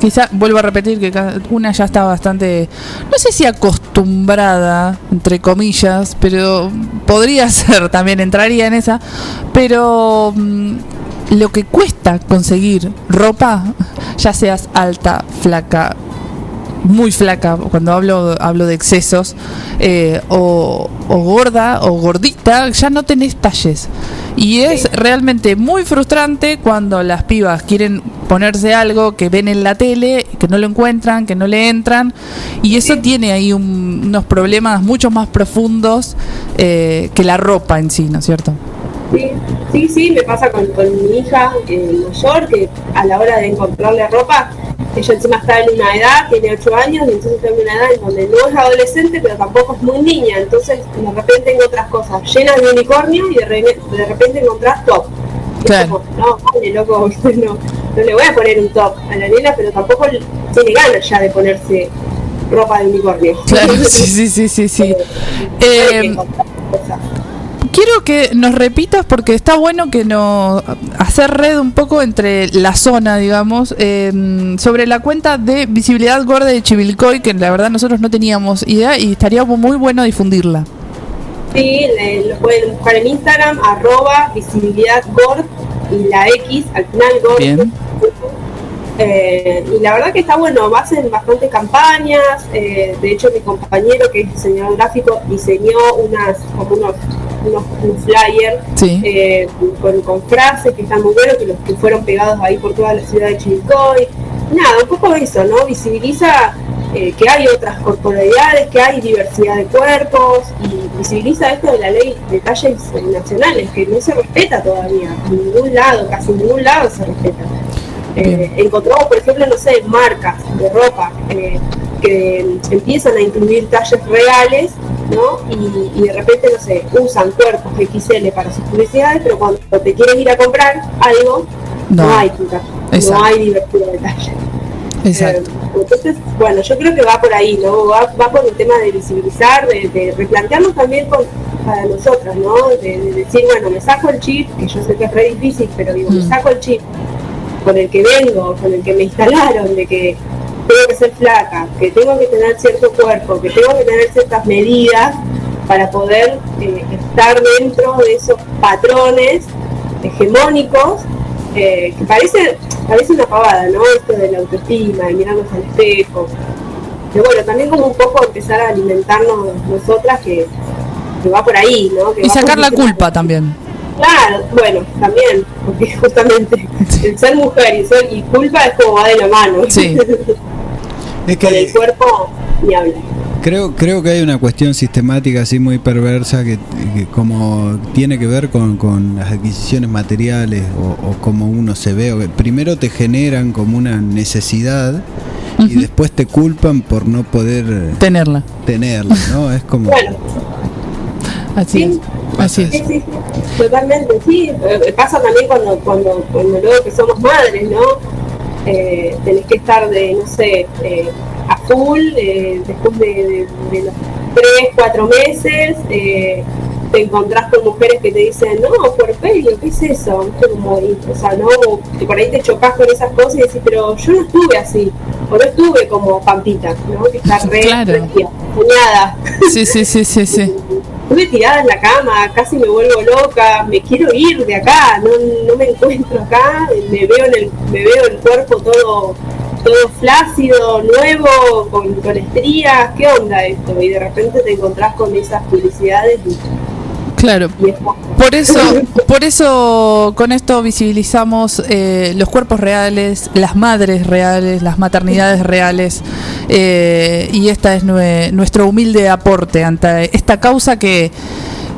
Speaker 2: quizá, vuelvo a repetir que una ya está bastante, no sé si acostumbrada, entre comillas, pero podría ser, también entraría en esa, pero mm, lo que cuesta conseguir ropa, ya seas alta, flaca, muy flaca, cuando hablo hablo de excesos, eh, o, o gorda o gordita, ya no tenés talles. Y es realmente muy frustrante cuando las pibas quieren ponerse algo que ven en la tele, que no lo encuentran, que no le entran, y eso tiene ahí un- unos problemas mucho más profundos eh, que la ropa en sí, ¿no es cierto?
Speaker 15: Sí, sí, sí, me pasa con, con mi hija eh, mayor, que a la hora de encontrarle ropa, ella encima está en una edad, tiene 8 años, y entonces está en una edad en donde no es adolescente, pero tampoco es muy niña, entonces de repente encontrás cosas llenas de unicornio y de, re- de repente encontrás top.
Speaker 2: Claro.
Speaker 15: como, no, vale, loco, no, no le voy a poner un top a la nena, pero tampoco tiene ganas ya de ponerse ropa de unicornio.
Speaker 2: Claro, sí, sí, sí, sí, sí. Eh, Quiero que nos repitas porque está bueno que nos hacer red un poco entre la zona, digamos, eh, sobre la cuenta de visibilidad gorda de Chivilcoy, que la verdad nosotros no teníamos idea y estaría muy bueno difundirla.
Speaker 15: Sí, lo pueden buscar en Instagram, arroba visibilidad gord y la X al final gord. Eh, y la verdad que está bueno, hacen bastantes campañas. eh, de hecho, mi compañero, que es diseñador gráfico, diseñó unas como unos, unos un flyer
Speaker 2: Sí.
Speaker 15: eh, con, con frases que están muy buenos, que los que fueron pegados ahí por toda la ciudad de Chivilcoy. Nada, un poco eso, ¿no? Visibiliza eh, que hay otras corporalidades, que hay diversidad de cuerpos y visibiliza esto de la ley de talles nacionales, que no se respeta todavía, en ningún lado, casi en ningún lado se respeta. Eh, encontramos, por ejemplo, no sé, marcas de ropa eh, que empiezan a incluir talles reales, ¿no? Y, y de repente, no sé, usan cuerpos XL para sus publicidades, pero cuando te quieres ir a comprar algo, no,
Speaker 2: No.
Speaker 15: hay
Speaker 2: Exacto.
Speaker 15: no hay diversidad de talles.
Speaker 2: Exacto.
Speaker 15: Eh, entonces, bueno, yo creo que va por ahí, ¿no? Va, va por el tema de visibilizar, de, de replantearnos también con, para nosotras, ¿no? De, de decir, bueno, me saco el chip, que yo sé que es re difícil, pero digo, me
Speaker 2: Mm.
Speaker 15: saco el chip con el que vengo, con el que me instalaron, de que tengo que ser flaca, que tengo que tener cierto cuerpo, que tengo que tener ciertas medidas para poder eh, estar dentro de esos patrones hegemónicos eh, que parece, parece una pavada, ¿no? Esto de la autoestima, de mirarnos al espejo. Pero bueno, también como un poco empezar a alimentarnos nosotras que, que va por ahí, ¿no? Que
Speaker 2: Y sacar la culpa también.
Speaker 15: Claro, bueno, también, porque justamente el ser mujer y ser y culpa es como va de la mano.
Speaker 2: Sí.
Speaker 3: Es
Speaker 15: Con el cuerpo ni habla.
Speaker 3: Creo, creo que hay una cuestión sistemática así muy perversa que, que como tiene que ver con, con las adquisiciones materiales o, o cómo uno se ve. o que primero te generan como una necesidad y después te culpan por no poder
Speaker 2: Tenerla.
Speaker 3: tenerla, ¿no? Es como...
Speaker 15: Bueno,
Speaker 2: Así es. Así
Speaker 15: sí,
Speaker 2: es.
Speaker 15: sí, sí, totalmente, sí. Eh, Pasa también cuando, cuando, cuando luego que somos madres, ¿no? Eh, tenés que estar de, no sé, eh, a full, eh, después de, de- de los tres, cuatro meses, eh, te encontrás con mujeres que te dicen, no, puerperio, ¿qué es eso? Como, y, o sea, no, que por ahí te chocas con esas cosas y decís, pero yo no estuve así, o no estuve como Pampita, ¿no? Que está re,
Speaker 2: Claro.
Speaker 15: re puñada.
Speaker 2: Sí, sí, sí, sí, sí.
Speaker 15: Estuve tirada en la cama, casi me vuelvo loca, me quiero ir de acá, no, no me encuentro acá, me veo en el, me veo el cuerpo todo, todo flácido, nuevo, con, con estrías, ¿qué onda esto? Y de repente te encontrás con esas publicidades y,
Speaker 2: Claro. Por eso, por eso con esto visibilizamos eh, los cuerpos reales, las madres reales, las maternidades reales, eh, y esta es nue- nuestro humilde aporte ante esta causa que,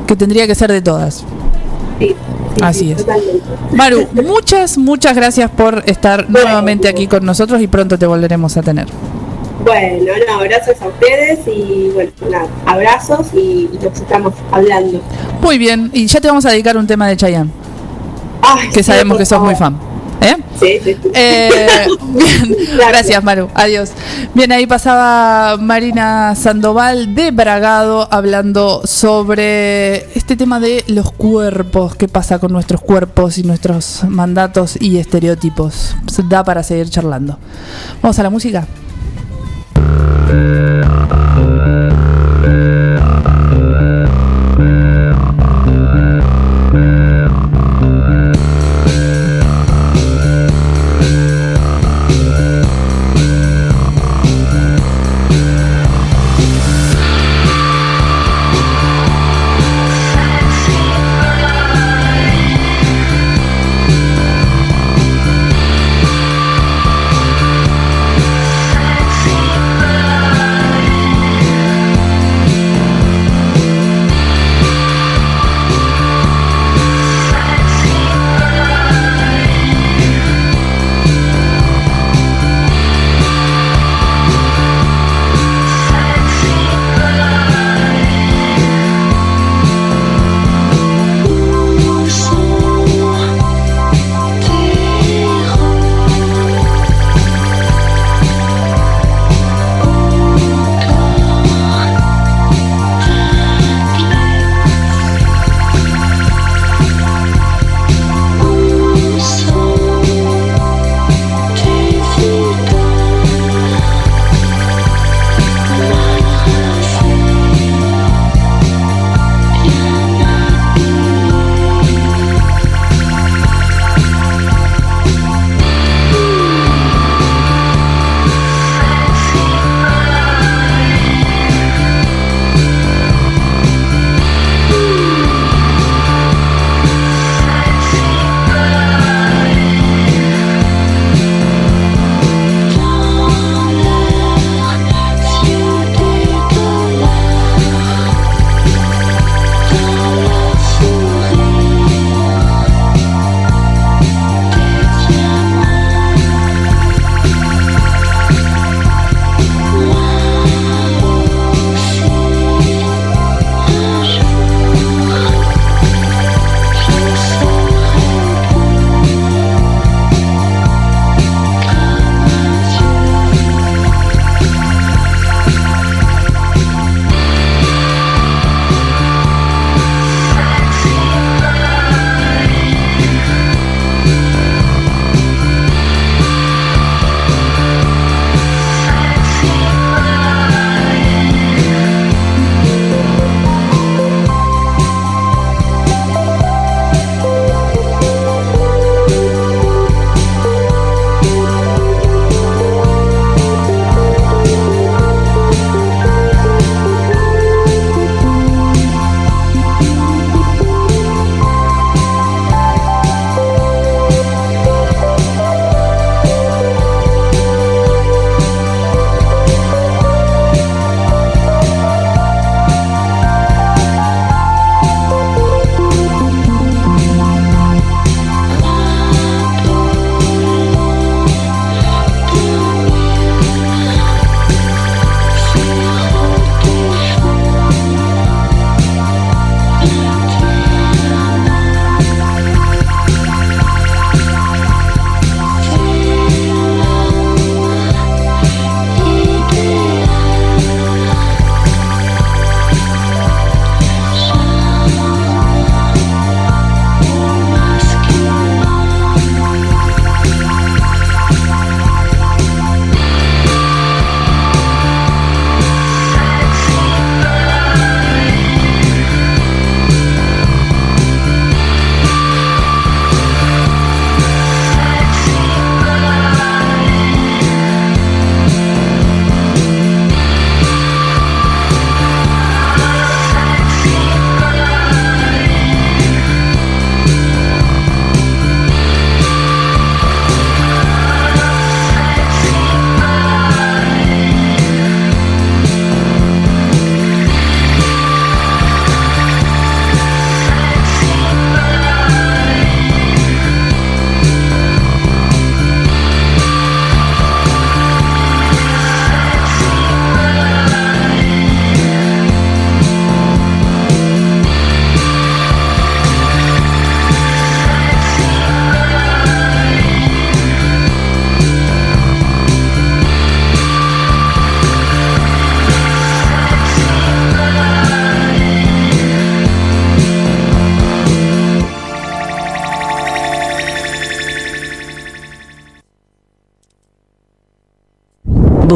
Speaker 2: que tendría que ser de todas.
Speaker 15: sí, sí,
Speaker 2: Así
Speaker 15: sí,
Speaker 2: es.
Speaker 15: totalmente.
Speaker 2: Maru, muchas, muchas gracias por estar nuevamente aquí con nosotros y pronto te volveremos a tener.
Speaker 15: Bueno, no, gracias a ustedes y bueno, nada, abrazos y nos estamos hablando.
Speaker 2: Muy bien, y ya te vamos a dedicar un tema de Chayanne,
Speaker 15: Ay,
Speaker 2: que
Speaker 15: sí,
Speaker 2: sabemos
Speaker 15: por
Speaker 2: que sos muy fan. ¿Eh?
Speaker 15: Sí, sí.
Speaker 2: Eh, bien, gracias Maru, adiós. Bien, ahí pasaba Marina Sandoval de Bragado hablando sobre este tema de los cuerpos, qué pasa con nuestros cuerpos y nuestros mandatos y estereotipos. Se Da para seguir charlando. Vamos a la música.
Speaker 16: Yeah. Uh...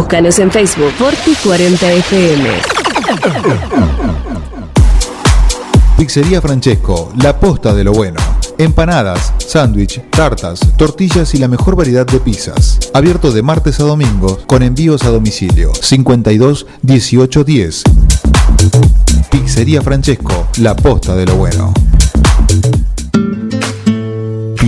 Speaker 6: Búscanos en Facebook Forti 40 FM.
Speaker 17: Pizzería Francesco, la posta de lo bueno. Empanadas, sándwich, tartas, tortillas y la mejor variedad de pizzas. Abierto de martes a domingo con envíos a domicilio. 52 18 10. Pizzería Francesco, la posta de lo bueno.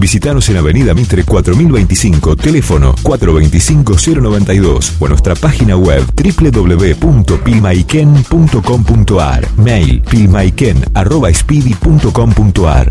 Speaker 16: Visítanos en Avenida Mitre 4025, teléfono 425-092 o en nuestra página web www.pilmaiken.com.ar, mail pilmaiken.speedy.com.ar.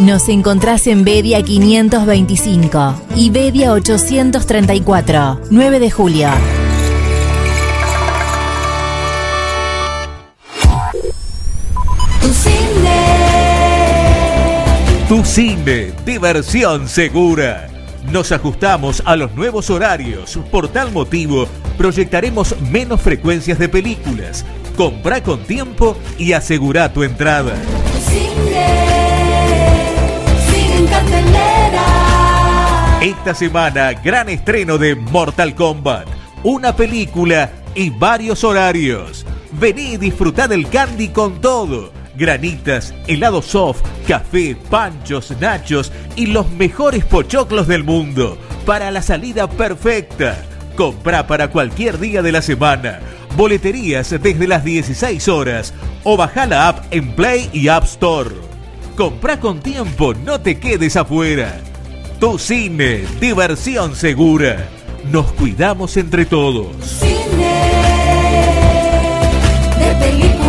Speaker 10: Nos encontrás en Bedia 525 y Bedia 834, 9 de julio.
Speaker 18: Tu cine.
Speaker 9: Tu cine, diversión segura. Nos ajustamos a los nuevos horarios. Por tal motivo, proyectaremos menos frecuencias de películas. Compra con tiempo y asegura tu entrada.
Speaker 18: Tu cine.
Speaker 9: Esta semana, gran estreno de Mortal Kombat. Una película y varios horarios. Vení y disfrutá del candy con todo. Granitas, helado soft, café, panchos, nachos y los mejores pochoclos del mundo. Para la salida perfecta. Comprá para cualquier día de la semana. Boleterías desde las 16 horas o baja la app en Play y App Store. Comprá con tiempo, no te quedes afuera. Tu cine, diversión segura. Nos cuidamos entre todos.
Speaker 18: Cine. De película.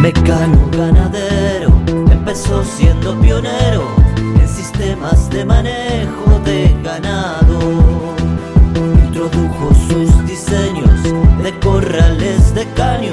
Speaker 19: Mecano ganadero empezó siendo pionero en sistemas de manejo de ganado. Introdujo sus diseños de corrales de caño,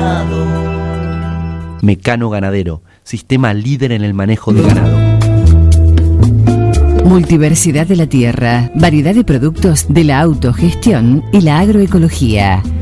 Speaker 19: ganado.
Speaker 20: Mecano Ganadero, sistema líder en el manejo de ganado.
Speaker 7: Multiversidad de la tierra, variedad de productos de la autogestión y la agroecología.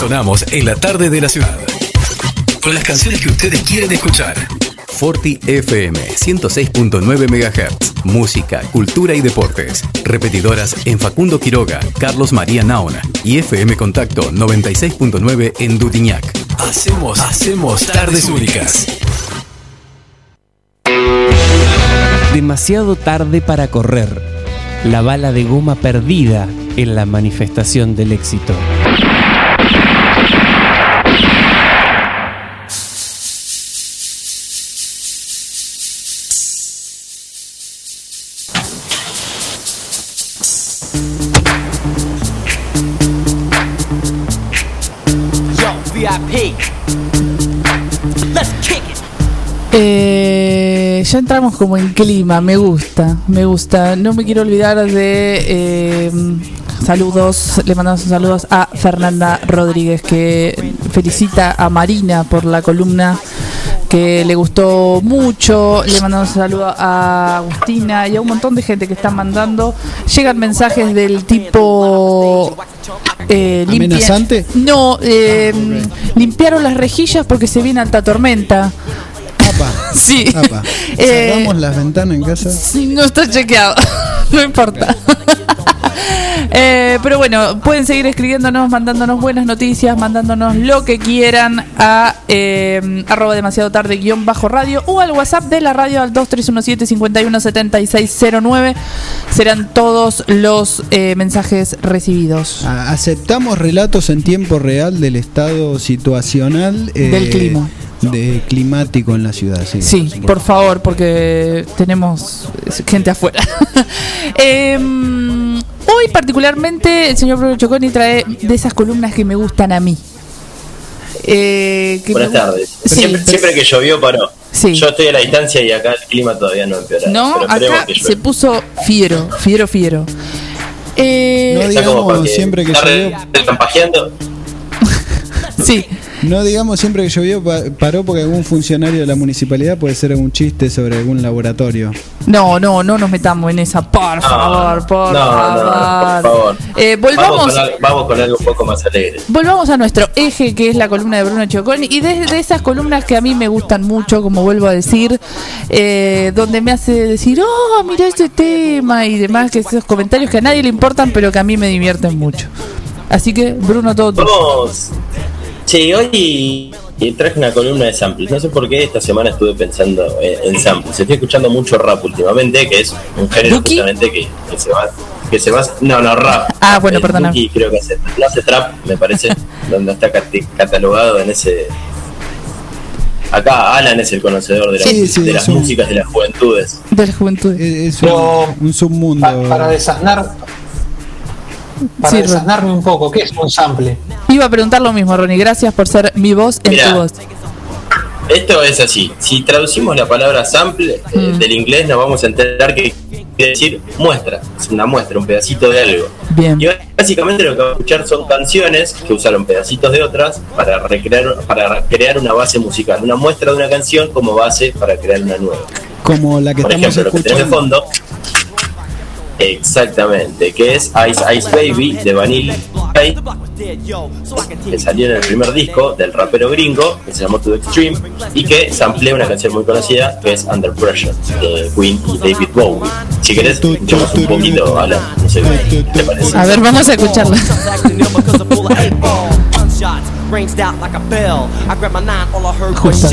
Speaker 12: Sonamos en la tarde de la ciudad. Con las canciones que ustedes quieren escuchar.
Speaker 13: Forti FM 106.9 MHz. Música, cultura y deportes. Repetidoras en Facundo Quiroga, Carlos María Naona y FM Contacto 96.9 en Dutiñac.
Speaker 12: Hacemos, hacemos tardes únicas.
Speaker 21: Demasiado tarde para correr. La bala de goma perdida en la manifestación del éxito.
Speaker 2: Ya entramos como en clima, me gusta, me gusta. No me quiero olvidar de eh, saludos, le mandamos saludos a Fernanda Rodríguez que felicita a Marina por la columna que le gustó mucho. Le mandamos un saludo a Agustina y a un montón de gente que está mandando. Llegan mensajes del tipo eh,
Speaker 3: ¿Amenazante?
Speaker 2: No, eh, limpiaron las rejillas porque se viene alta tormenta. Sí.
Speaker 3: Apa.
Speaker 2: Eh,
Speaker 3: Cerramos las ventanas en casa.
Speaker 2: Sí, no está chequeado. no importa. Eh, pero bueno, pueden seguir escribiéndonos, mandándonos buenas noticias, mandándonos lo que quieran a eh, arroba demasiado tarde guion bajo radio o al WhatsApp de la radio al 2317-517609. Serán todos los eh, mensajes recibidos.
Speaker 3: A- Aceptamos relatos en tiempo real del estado situacional
Speaker 2: Del clima.
Speaker 3: De climático en la ciudad. Sí,
Speaker 2: Sí, por favor, porque tenemos gente afuera. Em, hoy particularmente el señor Bruno Choconi trae de esas columnas que me gustan a mí. Eh, que
Speaker 4: Buenas
Speaker 2: me-
Speaker 4: tardes.
Speaker 2: Sí.
Speaker 4: Siempre, siempre que llovió paró.
Speaker 2: Sí.
Speaker 4: Yo estoy a la distancia y acá el clima todavía no empeora.
Speaker 2: No, acá se puso fiero, fiero, fiero. Eh,
Speaker 3: No
Speaker 4: Está como
Speaker 3: digamos siempre que
Speaker 4: está re-
Speaker 3: llovió.
Speaker 4: están pajeando.
Speaker 2: Sí.
Speaker 3: No digamos siempre que llovió pa- paró porque algún funcionario de la municipalidad puede ser algún chiste sobre algún laboratorio.
Speaker 2: No, no, no nos metamos en esa, por favor, por
Speaker 4: no,
Speaker 2: favor.
Speaker 4: no, por favor.
Speaker 2: Eh,
Speaker 4: Vamos
Speaker 2: volvamos,
Speaker 4: con, vamos con algo un poco más alegre.
Speaker 2: volvamos a nuestro eje, que es la columna de Bruno Chocón, y de, de esas columnas que a mí me gustan mucho, como vuelvo a decir, eh, donde me hace decir, oh, mira este tema y demás, que esos comentarios que a nadie le importan, pero que a mí me divierten mucho. Así que, Bruno, todo tuyo.
Speaker 4: Vamos. Sí, hoy traje una columna de samples. No sé por qué esta semana estuve pensando en, en samples. Estoy escuchando mucho rap últimamente, que es un género
Speaker 2: ¿Duki?
Speaker 4: justamente que, que se va. Que se va no, no, rap.
Speaker 2: Ah, bueno,
Speaker 4: El
Speaker 2: perdona.
Speaker 4: Duki creo que hace, no hace trap, me parece, donde está catalogado en ese. Acá Alan es el conocedor de, la-
Speaker 3: Sí, sí,
Speaker 4: de las
Speaker 3: un-
Speaker 4: músicas de las juventudes.
Speaker 2: De la juventud.
Speaker 3: Es
Speaker 5: Pero-
Speaker 3: un, un submundo.
Speaker 5: Pa- para desasnar. Para
Speaker 2: Sí, Ro-
Speaker 5: desasnarme un poco, ¿qué es un sample?
Speaker 2: Iba a preguntar lo mismo, Ronnie. Gracias por ser mi voz en
Speaker 4: Mirá.
Speaker 2: tu voz.
Speaker 4: Esto es así. Si traducimos la palabra sample eh,
Speaker 2: Mm.
Speaker 4: del inglés, nos vamos a enterar que quiere decir muestra. Es una muestra, un pedacito de algo.
Speaker 2: Bien.
Speaker 4: Y básicamente lo que vamos a escuchar son canciones que usaron pedacitos de otras para recrear, para crear una base musical. Una muestra de una canción como base para crear una nueva.
Speaker 3: Como la que
Speaker 4: Por
Speaker 3: estamos
Speaker 4: ejemplo, lo que tenés de
Speaker 3: escuchando.
Speaker 4: fondo. Exactamente, que es Ice Ice Baby de Vanilla que salió en el primer disco del rapero gringo, que se llamó To The Extreme, y que samplea una canción muy conocida que es Under Pressure, de Queen y David Bowie. Si querés, escuchamos un poquito, Alan, no sé qué te parece.
Speaker 2: A ver, vamos a escucharla. Justo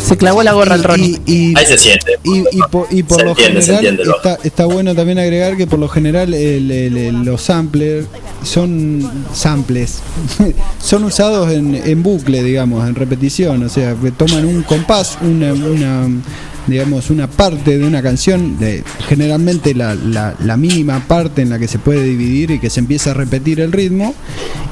Speaker 2: Se clavó la gorra al Ronnie.
Speaker 3: Y,
Speaker 4: Ahí se siente.
Speaker 3: y, y po- y por
Speaker 4: Se
Speaker 3: lo
Speaker 4: entiende, se
Speaker 3: general está, está bueno también agregar que por lo general el- el- el- los samplers son samples. Son usados en, en bucle digamos en repetición. O sea que toman un compás una, una digamos una parte de una canción de, generalmente la, la- la mínima parte en la que se puede dividir y que se empieza a repetir el ritmo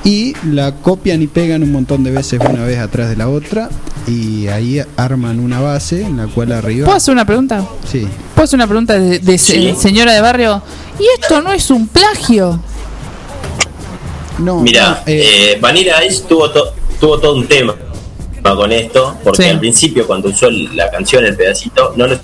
Speaker 3: y la copian y pegan un montón de veces una vez atrás de la otra y ahí arman una base en la cual arriba
Speaker 2: ¿Puedo hacer una pregunta?
Speaker 3: Sí.
Speaker 2: ¿Puedo hacer una pregunta de, de se-
Speaker 4: Sí.
Speaker 2: señora de barrio? ¿Y esto no es un plagio?
Speaker 3: No,
Speaker 4: Mira,
Speaker 3: no, eh,
Speaker 4: eh, Vanilla Ice tuvo, to- tuvo todo un tema con esto, porque
Speaker 2: Sí.
Speaker 4: al principio cuando usó la canción, el pedacito, no lo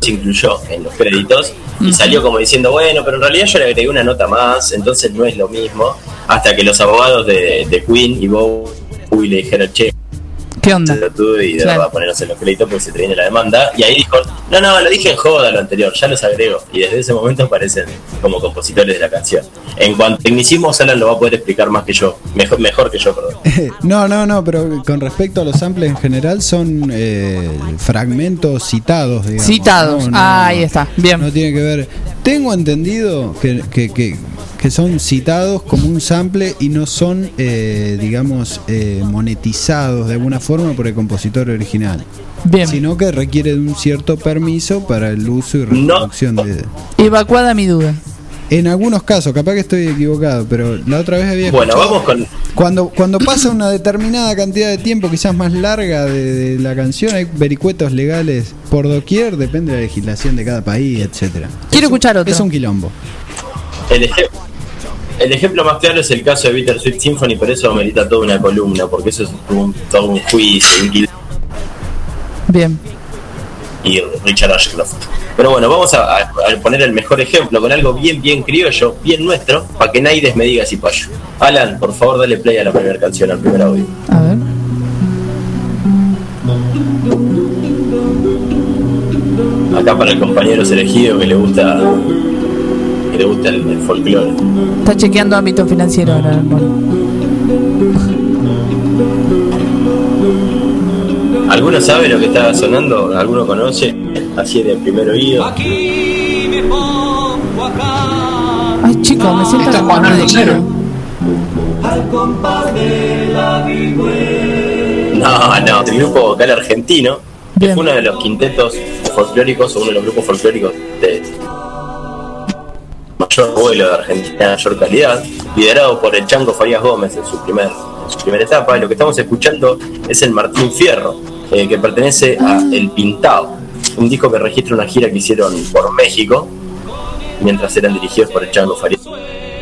Speaker 4: se incluyó en los créditos y salió como diciendo, bueno, pero en realidad yo le agregué una nota más, entonces no es lo mismo, hasta que los abogados de, de Queen y Bowie le dijeron, che,
Speaker 2: ¿Qué onda?
Speaker 4: y
Speaker 2: Claro.
Speaker 4: verdad ponernos en los créditos porque se te viene la demanda. Y ahí dijo, no, no, lo dije en joda lo anterior, ya los agrego. Y desde ese momento aparecen como compositores de la canción. En cuanto a tecnicismo, Alan lo va a poder explicar más que yo, mejor, mejor que yo, perdón.
Speaker 3: no, no, no, pero con respecto a los samples en general son eh, fragmentos citados, digamos.
Speaker 2: Citados.
Speaker 3: No, no,
Speaker 2: Ah, ahí está. Bien.
Speaker 3: No tiene que ver. Tengo entendido que, que, que, que son citados como un sample y no son, eh, digamos, eh, monetizados de alguna forma por el compositor original.
Speaker 2: Bien.
Speaker 3: Sino que requiere de un cierto permiso para el uso y reproducción de.
Speaker 2: Evacuada mi duda.
Speaker 3: En algunos casos, capaz que estoy equivocado, pero la otra vez había
Speaker 4: Bueno, vamos con.
Speaker 3: Cuando, cuando pasa una determinada cantidad de tiempo, quizás más larga de, de la canción, hay vericuetos legales por doquier, depende de la legislación de cada país, etcétera.
Speaker 2: Quiero escuchar otro.
Speaker 3: Es un quilombo.
Speaker 4: El, eje- el ejemplo más claro es el caso de Bittersweet Symphony, por eso amerita toda una columna, porque eso es un, todo un juicio, un quilombo.
Speaker 2: Bien.
Speaker 4: Y Richard Ashcroft. Pero bueno, vamos a, poner el mejor ejemplo con algo bien, bien criollo, bien nuestro, para que Naides me diga si payo. Alan, por favor, dale play a la primera canción, al primer audio.
Speaker 2: A ver.
Speaker 4: Acá para el compañero elegido que le gusta que le gusta el, el folclore.
Speaker 2: Está chequeando ámbito financiero ahora.
Speaker 4: ¿Alguno sabe lo que está sonando? ¿Alguno conoce? Así de primer oído.
Speaker 2: Ay, chicos, me siento
Speaker 5: Esto es Juan Arco Cero.
Speaker 22: Al compás de la
Speaker 4: No, no, el grupo vocal argentino, que fue uno de los quintetos folclóricos o uno de los grupos folclóricos de mayor vuelo de Argentina, de mayor calidad, liderado por el Chango Farías Gómez en su, primer, en su primera etapa. Y lo que estamos escuchando es el Martín Fierro, eh, que pertenece a El Pintado, un disco que registra una gira que hicieron por México, mientras eran dirigidos por el Chango Farías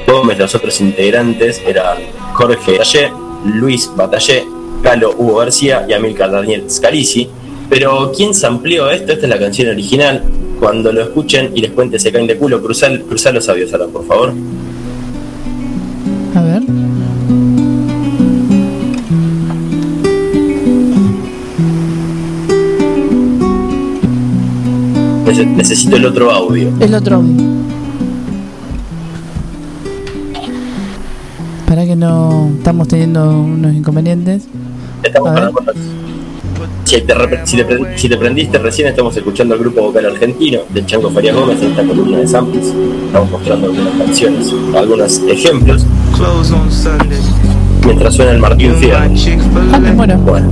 Speaker 4: Gómez. Los otros integrantes eran Jorge Batallé, Luis Batallé, Calo Hugo García y Amilcar Daniel Scalisi. Pero ¿quién sampleó esto? Esta es la canción original. Cuando lo escuchen y les cuente se caen de culo, cruzar, cruzar los Alan, por favor. Necesito el otro audio.
Speaker 2: El otro audio. Para que no estamos teniendo unos inconvenientes.
Speaker 4: Estamos si, te, si, te, si te prendiste recién, estamos escuchando al grupo vocal argentino del Chango Farías Gómez en esta columna de samples. Estamos mostrando algunas canciones, algunos ejemplos. Mientras suena el Martín Fierro.
Speaker 2: Ah, me muero.
Speaker 4: Bueno,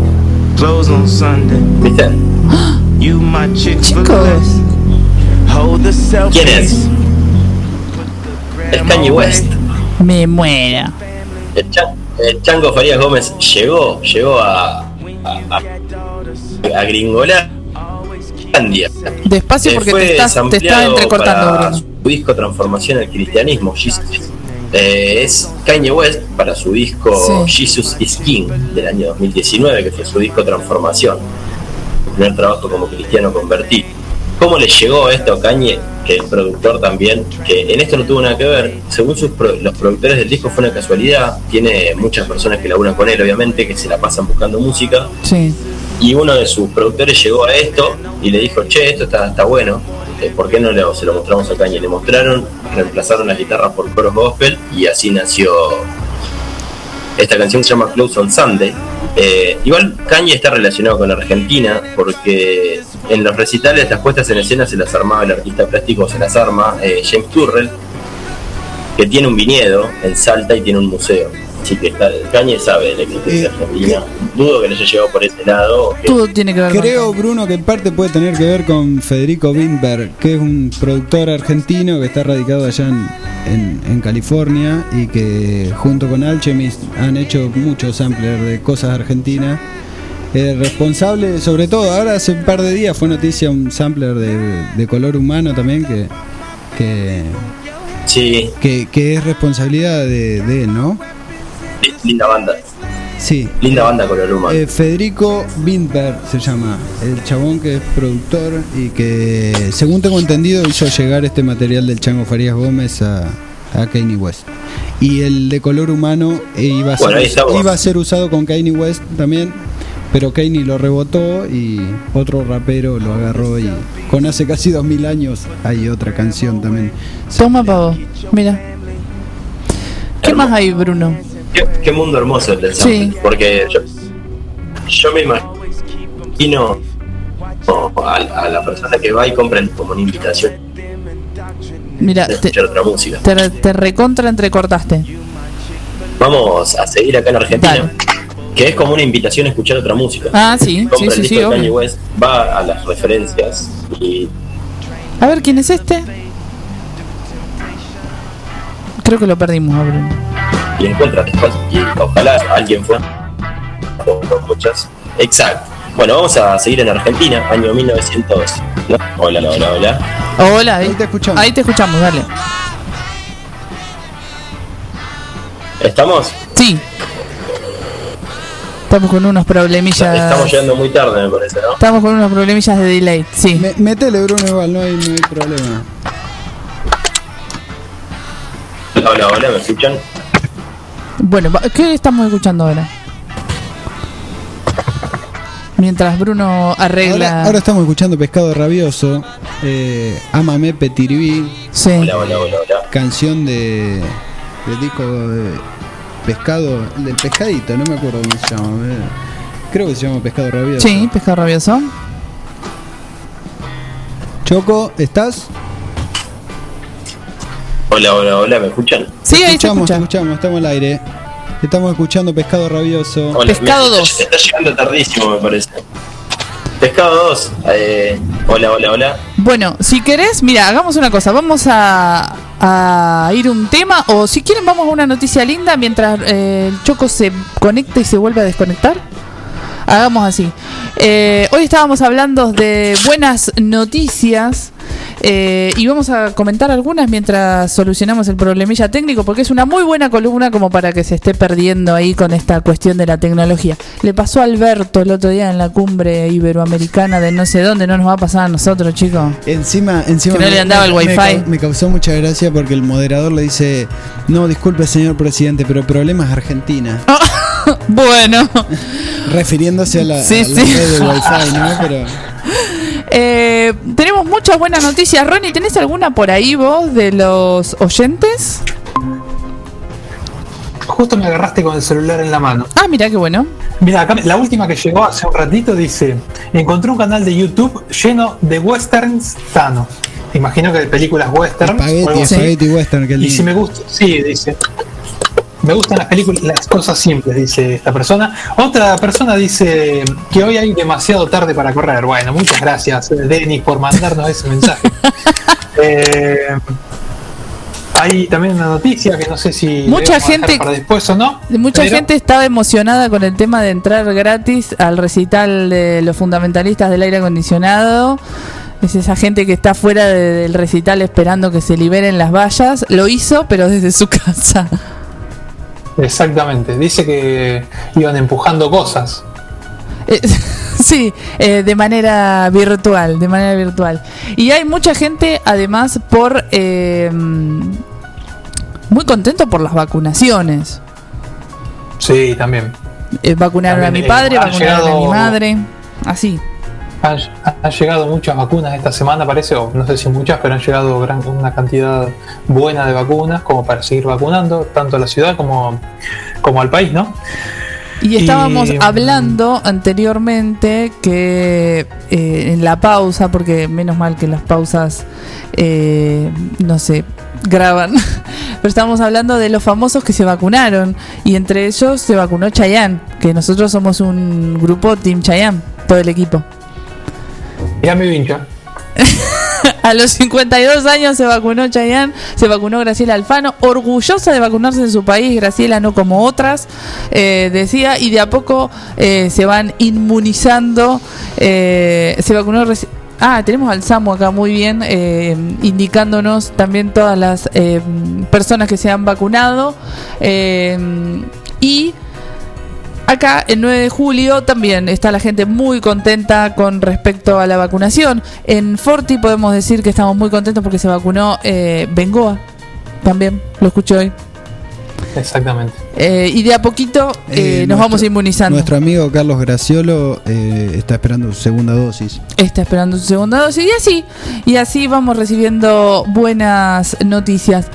Speaker 23: Close on Sunday.
Speaker 4: ¿viste?
Speaker 23: Chicos.
Speaker 4: ¿Quién es? Es Kanye West.
Speaker 2: Me muera.
Speaker 4: El, Chan- el Chango Farías Gómez llegó, llegó a, a, a, a Gringolandia.
Speaker 2: Despacio porque
Speaker 4: fue
Speaker 2: te estás, te
Speaker 4: sampleado
Speaker 2: entrecortando,
Speaker 4: para su disco Transformación al Cristianismo, Jesus. Eh, es Kanye West para su disco Jesus is King del año 2019, que fue su disco Transformación, su primer trabajo como cristiano convertido. Cómo le llegó esto a Kanye, que es productor también, que en esto no tuvo nada que ver. Según sus pro- los productores del disco fue una casualidad. Tiene muchas personas que laburan con él, obviamente, que se la pasan buscando música.
Speaker 2: Sí.
Speaker 4: Y uno de sus productores llegó a esto y le dijo, che, esto está, está bueno. eh, ¿Por qué no le- se lo mostramos a Kanye? Le mostraron, reemplazaron las guitarras por coros gospel y así nació esta canción se llama Close on Sunday. Eh, igual Kanye está relacionado con Argentina porque en los recitales las puestas en escena se las armaba el artista plástico, se las arma eh, James Turrell, que tiene un viñedo en Salta y tiene un museo. Así que está, Kanye sabe de la existencia argentina. Dudo que le haya llegado por ese lado. que-
Speaker 2: Todo tiene que ver con
Speaker 3: Creo, Bruno, que en parte puede tener que ver con Federico Windberg, que es un productor argentino que está radicado allá en, en- en California y que junto con Alchemist han hecho muchos samplers de cosas argentinas. El responsable, sobre todo, ahora hace un par de días fue noticia un sampler de, de color humano también que, que,
Speaker 4: Sí,
Speaker 3: que, que es responsabilidad de, de él, ¿no?
Speaker 4: Linda banda.
Speaker 3: Sí.
Speaker 4: Linda banda con el humano.
Speaker 3: Eh, Federico Windberg se llama, el chabón que es productor y que, según tengo entendido, hizo llegar este material del Chango Farías Gómez a, a Kanye West. Y el de color humano iba, a ser,
Speaker 4: Bueno,
Speaker 3: iba a ser usado con Kanye West también, pero Kanye lo rebotó y otro rapero lo agarró y con hace casi dos mil años hay otra canción también.
Speaker 2: Toma pavo. Mira. ¿Qué más hay, Bruno?
Speaker 4: Qué, qué mundo hermoso el del.
Speaker 2: Sí.
Speaker 4: Porque yo, yo me imagino a, a la persona que va y compra como una invitación
Speaker 2: Mira, te,
Speaker 4: escuchar otra música.
Speaker 2: te, te recontra entrecortaste.
Speaker 4: Vamos a seguir acá en Argentina. Que es como una invitación a escuchar otra música.
Speaker 2: Ah, sí,
Speaker 4: Compra
Speaker 2: sí,
Speaker 4: el
Speaker 2: sí,
Speaker 4: disco
Speaker 2: sí,
Speaker 4: de Kanye
Speaker 2: obvio.
Speaker 4: West, va a las referencias y
Speaker 2: A ver, ¿quién es este? Creo que lo perdimos, Bruno.
Speaker 4: Y encuentra después. Y ojalá alguien fue. o muchas. Exacto. Bueno, vamos a seguir en Argentina, año 1900. ¿no? Hola, hola, hola, hola.
Speaker 2: Hola, ahí, te escuchamos. Ahí te escuchamos, dale.
Speaker 4: ¿Estamos?
Speaker 2: Sí. Estamos con unos problemillas.
Speaker 4: Estamos llegando muy tarde, me parece, ¿no?
Speaker 2: Estamos con unos problemillas de delay, sí.
Speaker 3: Métele, Bruno, igual, no hay, no hay problema.
Speaker 4: Hola, hola, hola, ¿me escuchan?
Speaker 2: Bueno, ¿qué estamos escuchando ahora? Mientras Bruno arregla.
Speaker 3: Ahora, ahora estamos escuchando Pescado Rabioso, eh, Amame Petiribí.
Speaker 2: Sí.
Speaker 4: Hola, hola, hola, hola.
Speaker 3: Canción de, del disco de Pescado, el del pescadito, no me acuerdo cómo se llama. eh. Creo que se llama Pescado Rabioso.
Speaker 2: Sí, pescado rabioso.
Speaker 3: Choco, ¿estás?
Speaker 4: Hola, hola, hola, ¿me escuchan?
Speaker 2: Sí,
Speaker 3: ahí escuchamos, te escuchamos, estamos al aire. Estamos escuchando Pescado Rabioso.
Speaker 4: Hola, me- Está, está llegando tardísimo, me parece. Pescado 2. Eh, hola, hola, hola.
Speaker 2: Bueno, si querés, mira, hagamos una cosa. Vamos a, a ir un tema o si quieren vamos a una noticia linda mientras eh, el Choco se conecta y se vuelve a desconectar. Hagamos así. Eh, hoy estábamos hablando de buenas noticias eh, y vamos a comentar algunas mientras solucionamos el problemilla técnico porque es una muy buena columna como para que se esté perdiendo ahí con esta cuestión de la tecnología. Le pasó a Alberto el otro día en la cumbre iberoamericana de no sé dónde, no nos va a pasar a nosotros, chicos.
Speaker 3: Encima, encima
Speaker 2: Que no le andaba el
Speaker 3: me
Speaker 2: wifi.
Speaker 3: Me, causó mucha gracia porque el moderador le dice, no, disculpe señor presidente, pero el problema es Argentina.
Speaker 2: bueno.
Speaker 3: Refiriéndose a la,
Speaker 2: Sí,
Speaker 3: a la
Speaker 2: sí.
Speaker 3: red de wifi, ¿no? Pero
Speaker 2: Eh, tenemos muchas buenas noticias. Ronnie, ¿tenés alguna por ahí vos de los oyentes?
Speaker 5: Justo me agarraste con el celular en la mano.
Speaker 2: Ah, mira qué bueno.
Speaker 5: Mira, acá la última que llegó hace un ratito dice: Encontré un canal de YouTube lleno de westerns Thanos. Imagino que de películas western. así.
Speaker 3: Spaghetti Western, que
Speaker 5: Y si me gusta, sí, dice. Me gustan las películas, las cosas simples, dice esta persona. Otra persona dice que hoy hay demasiado tarde para correr. Bueno, muchas gracias, Denis, por mandarnos ese mensaje. Eh, hay también una noticia que no sé si
Speaker 2: Mucha gente-
Speaker 5: para después o no.
Speaker 2: Mucha
Speaker 5: pero-
Speaker 2: gente estaba emocionada con el tema de entrar gratis al recital de los fundamentalistas del aire acondicionado. Es esa gente que está fuera de- del recital esperando que se liberen las vallas. Lo hizo, pero desde su casa.
Speaker 5: Exactamente, dice que iban empujando cosas.
Speaker 2: Eh, Sí, eh, de manera virtual, de manera virtual. Y hay mucha gente, además, por eh, muy contento por las vacunaciones.
Speaker 5: Sí, también.
Speaker 2: Eh, vacunaron
Speaker 5: También,
Speaker 2: a mi padre, vacunaron a mi madre, así.
Speaker 5: Han, han llegado muchas vacunas esta semana, parece, o no sé si muchas, pero han llegado gran, una cantidad buena de vacunas como para seguir vacunando, tanto a la ciudad como, como al país, ¿no?
Speaker 2: Y estábamos
Speaker 5: Y,
Speaker 2: hablando anteriormente que eh, en la pausa, porque menos mal que las pausas, eh, no sé, graban, pero estábamos hablando de los famosos que se vacunaron y entre ellos se vacunó Chayanne, que nosotros somos un grupo Team Chayanne, todo el equipo.
Speaker 5: Y a mi vincha.
Speaker 2: A los 52 años se vacunó Chayanne, se vacunó Graciela Alfano, orgullosa de vacunarse en su país, Graciela no como otras, eh, decía, y de a poco eh, se van inmunizando, eh, se vacunó Ah, tenemos al Samu acá muy bien, indicándonos también todas las personas que se han vacunado. y Acá, el 9 de julio, también está la gente muy contenta con respecto a la vacunación. En Forti podemos decir que estamos muy contentos porque se vacunó eh, Bengoa. También, lo escuché hoy.
Speaker 5: Exactamente.
Speaker 2: Eh, y de a poquito eh,
Speaker 3: Eh,
Speaker 2: nos vamos inmunizando.
Speaker 3: Nuestro amigo Carlos Graciolo eh, está esperando su segunda dosis.
Speaker 2: Está esperando su segunda dosis y así, y así vamos recibiendo buenas noticias.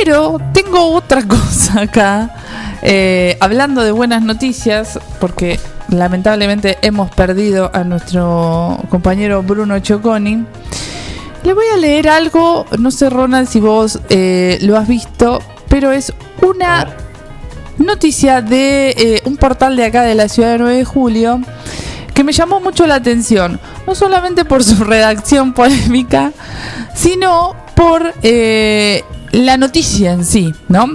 Speaker 2: Pero tengo otra cosa acá, eh, hablando de buenas noticias, porque lamentablemente hemos perdido a nuestro compañero Bruno Choconi. Le voy a leer algo, no sé Ronald si vos eh, lo has visto, pero es una noticia de eh, un portal de acá de la ciudad de 9 de julio que me llamó mucho la atención, no solamente por su redacción polémica, sino por eh, la noticia en sí, ¿no?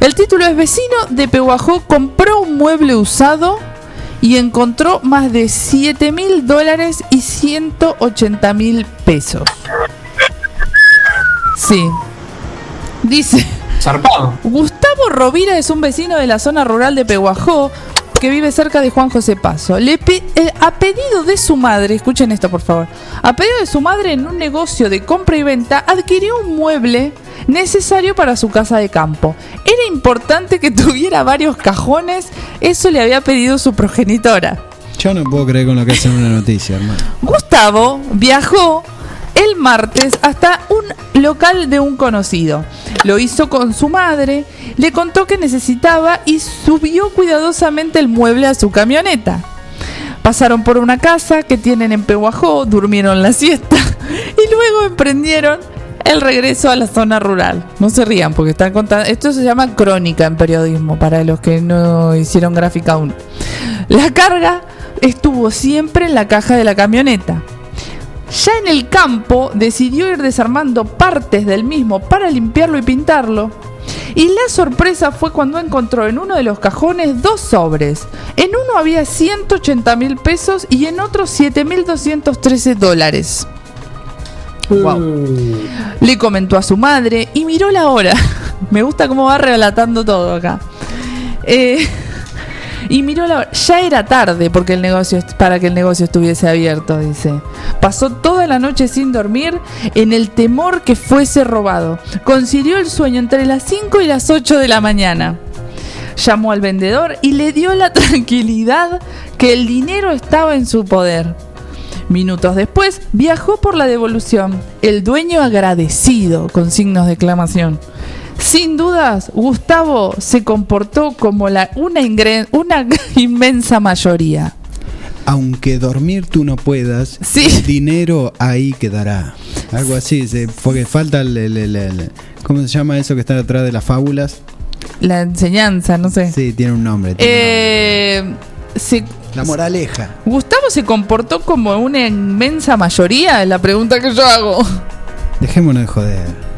Speaker 2: El título es Vecino de Pehuajó compró un mueble usado y encontró más de 7 mil dólares y 180 mil pesos. Sí. Dice...
Speaker 5: Zarpado.
Speaker 2: Gustavo Rovira es un vecino de la zona rural de Pehuajó que vive cerca de Juan José Paso. Le pe- eh, a pedido de su madre, escuchen esto por favor, a pedido de su madre en un negocio de compra y venta, adquirió un mueble necesario para su casa de campo. Era importante que tuviera varios cajones, eso le había pedido su progenitora.
Speaker 3: Yo no puedo creer con lo que hacen una noticia, hermano.
Speaker 2: Gustavo viajó el martes hasta un local de un conocido. Lo hizo con su madre, le contó que necesitaba y subió cuidadosamente el mueble a su camioneta. Pasaron por una casa que tienen en Pehuajó, durmieron la siesta y luego emprendieron el regreso a la zona rural. No se rían porque están contando. Esto se llama crónica en periodismo para los que no hicieron gráfica aún. La carga estuvo siempre en la caja de la camioneta. Ya en el campo decidió ir desarmando partes del mismo para limpiarlo y pintarlo. Y la sorpresa fue cuando encontró en uno de los cajones dos sobres. En uno había 180 mil pesos y en otro 7.213 dólares. Wow. Le comentó a su madre y miró la hora. Me gusta cómo va relatando todo acá. Eh, y miró la hora. Ya era tarde porque el negocio para que el negocio estuviese abierto, dice. Pasó toda la noche sin dormir en el temor que fuese robado. Concilió el sueño entre las 5 y las 8 de la mañana. Llamó al vendedor y le dio la tranquilidad que el dinero estaba en su poder. Minutos después viajó por la devolución, el dueño agradecido con signos de exclamación. Sin dudas, Gustavo se comportó como la, una, ingre- una inmensa mayoría.
Speaker 3: Aunque dormir tú no puedas, el dinero ahí quedará. Algo así, porque falta el, el- el- el- ¿Cómo se llama eso que está detrás de las fábulas?
Speaker 2: La enseñanza, no sé.
Speaker 3: Sí, tiene un nombre. tiene
Speaker 2: Eh, se-
Speaker 3: La moraleja.
Speaker 2: ¿Gustavo se comportó como una inmensa mayoría? Es la pregunta que yo hago.
Speaker 3: Dejémonos de joder.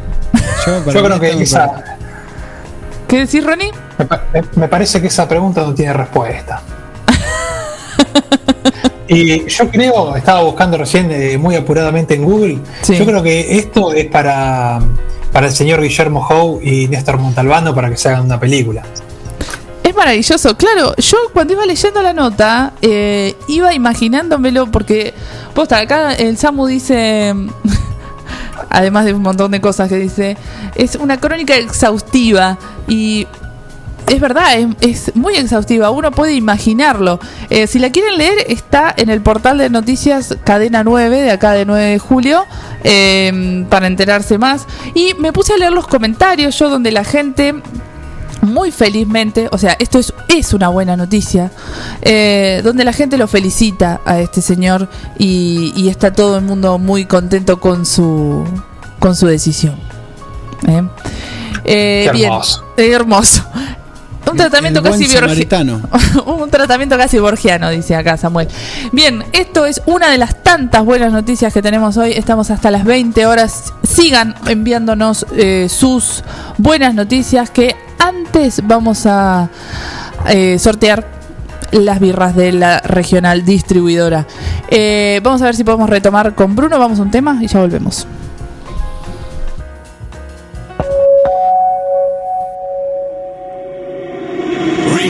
Speaker 3: Yo,
Speaker 5: creo que esa,
Speaker 3: para-
Speaker 2: ¿Qué decís, Ronnie?
Speaker 5: me, pa- me- me parece que esa pregunta no tiene respuesta. y yo creo, estaba buscando recién eh, muy apuradamente en Google, yo creo que esto es para, para el señor Guillermo Howe y Néstor Montalbano para que se hagan una película.
Speaker 2: Es Es maravilloso, claro. Yo cuando iba leyendo la nota, eh, iba imaginándomelo, porque, posta, acá el Samu dice, además de un montón de cosas que dice, es una crónica exhaustiva y es verdad, es, muy exhaustiva, uno puede imaginarlo. Eh, si la quieren leer, está en el portal de noticias Cadena 9, de acá de 9 de julio, eh, para enterarse más. Y me puse a leer los comentarios, yo donde la gente muy felizmente, o sea, esto es, es una buena noticia, eh, donde la gente lo felicita a este señor y, y está todo el mundo muy contento con su, con su decisión. ¿eh? Eh,
Speaker 5: Qué
Speaker 2: bien,
Speaker 5: hermoso.
Speaker 2: eh, hermoso. Un tratamiento
Speaker 3: El
Speaker 2: casi
Speaker 3: samaritano.
Speaker 2: un tratamiento casi borgiano, dice acá Samuel. Bien, esto es una de las tantas buenas noticias que tenemos hoy. Estamos hasta las 20 horas. Sigan enviándonos eh, sus buenas noticias que antes vamos a eh, sortear las birras de la regional distribuidora. Eh, vamos a ver si podemos retomar con Bruno. Vamos a un tema y ya volvemos.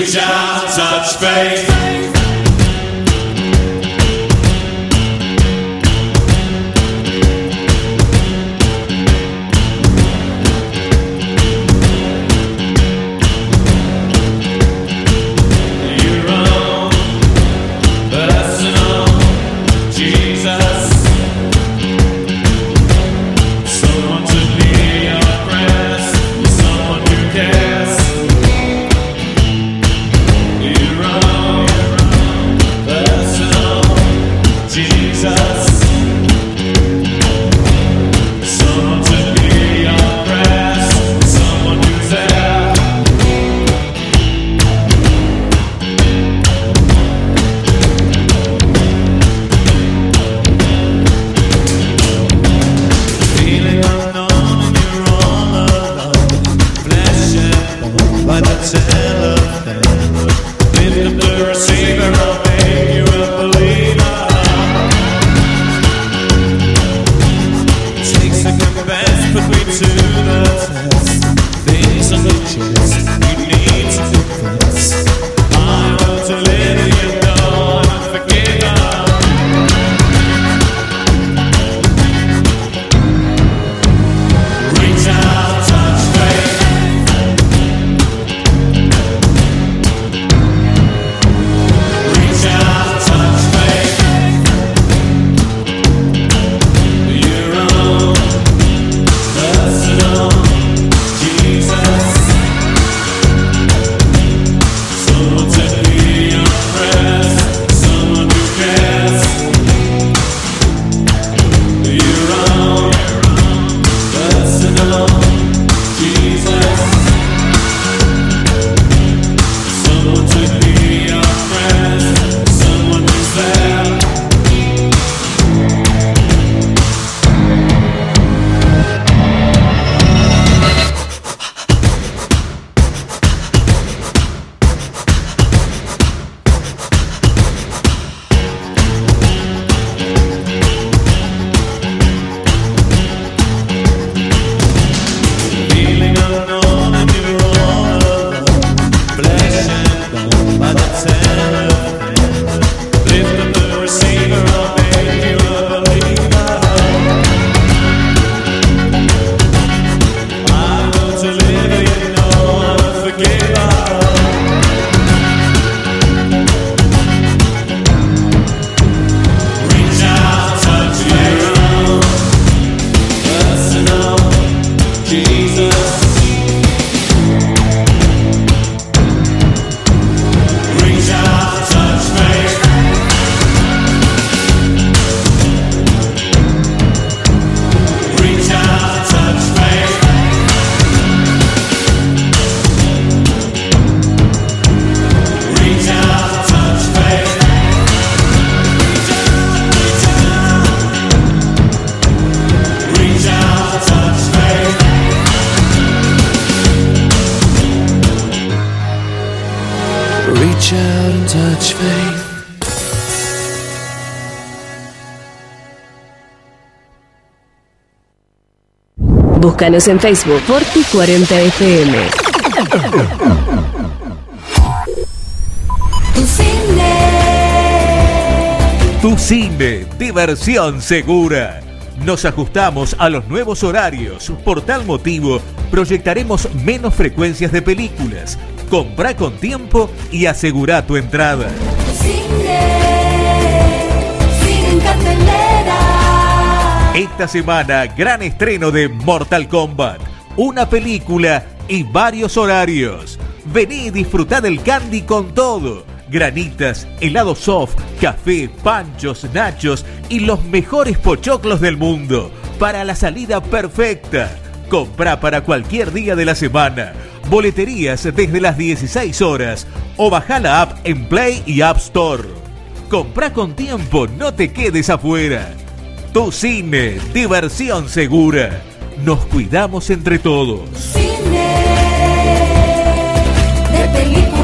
Speaker 24: We doubt such faith.
Speaker 10: Búscanos en Facebook Forti 40 FM.
Speaker 9: Tu cine. Tu cine, diversión segura. Nos ajustamos a los nuevos horarios. Por tal motivo, proyectaremos menos frecuencias de películas. Compra con tiempo y asegura tu entrada.
Speaker 25: Tu cine.
Speaker 9: Esta semana, gran estreno de Mortal Kombat. Una película y varios horarios. Vení y disfrutá del candy con todo. Granitas, helado soft, café, panchos, nachos y los mejores pochoclos del mundo. Para la salida perfecta. Comprá para cualquier día de la semana. Boleterías desde las 16 horas. O bajá la app en Play y App Store. Comprá con tiempo, no te quedes afuera. Tu cine, diversión segura. Nos cuidamos entre todos.
Speaker 25: Cine de película.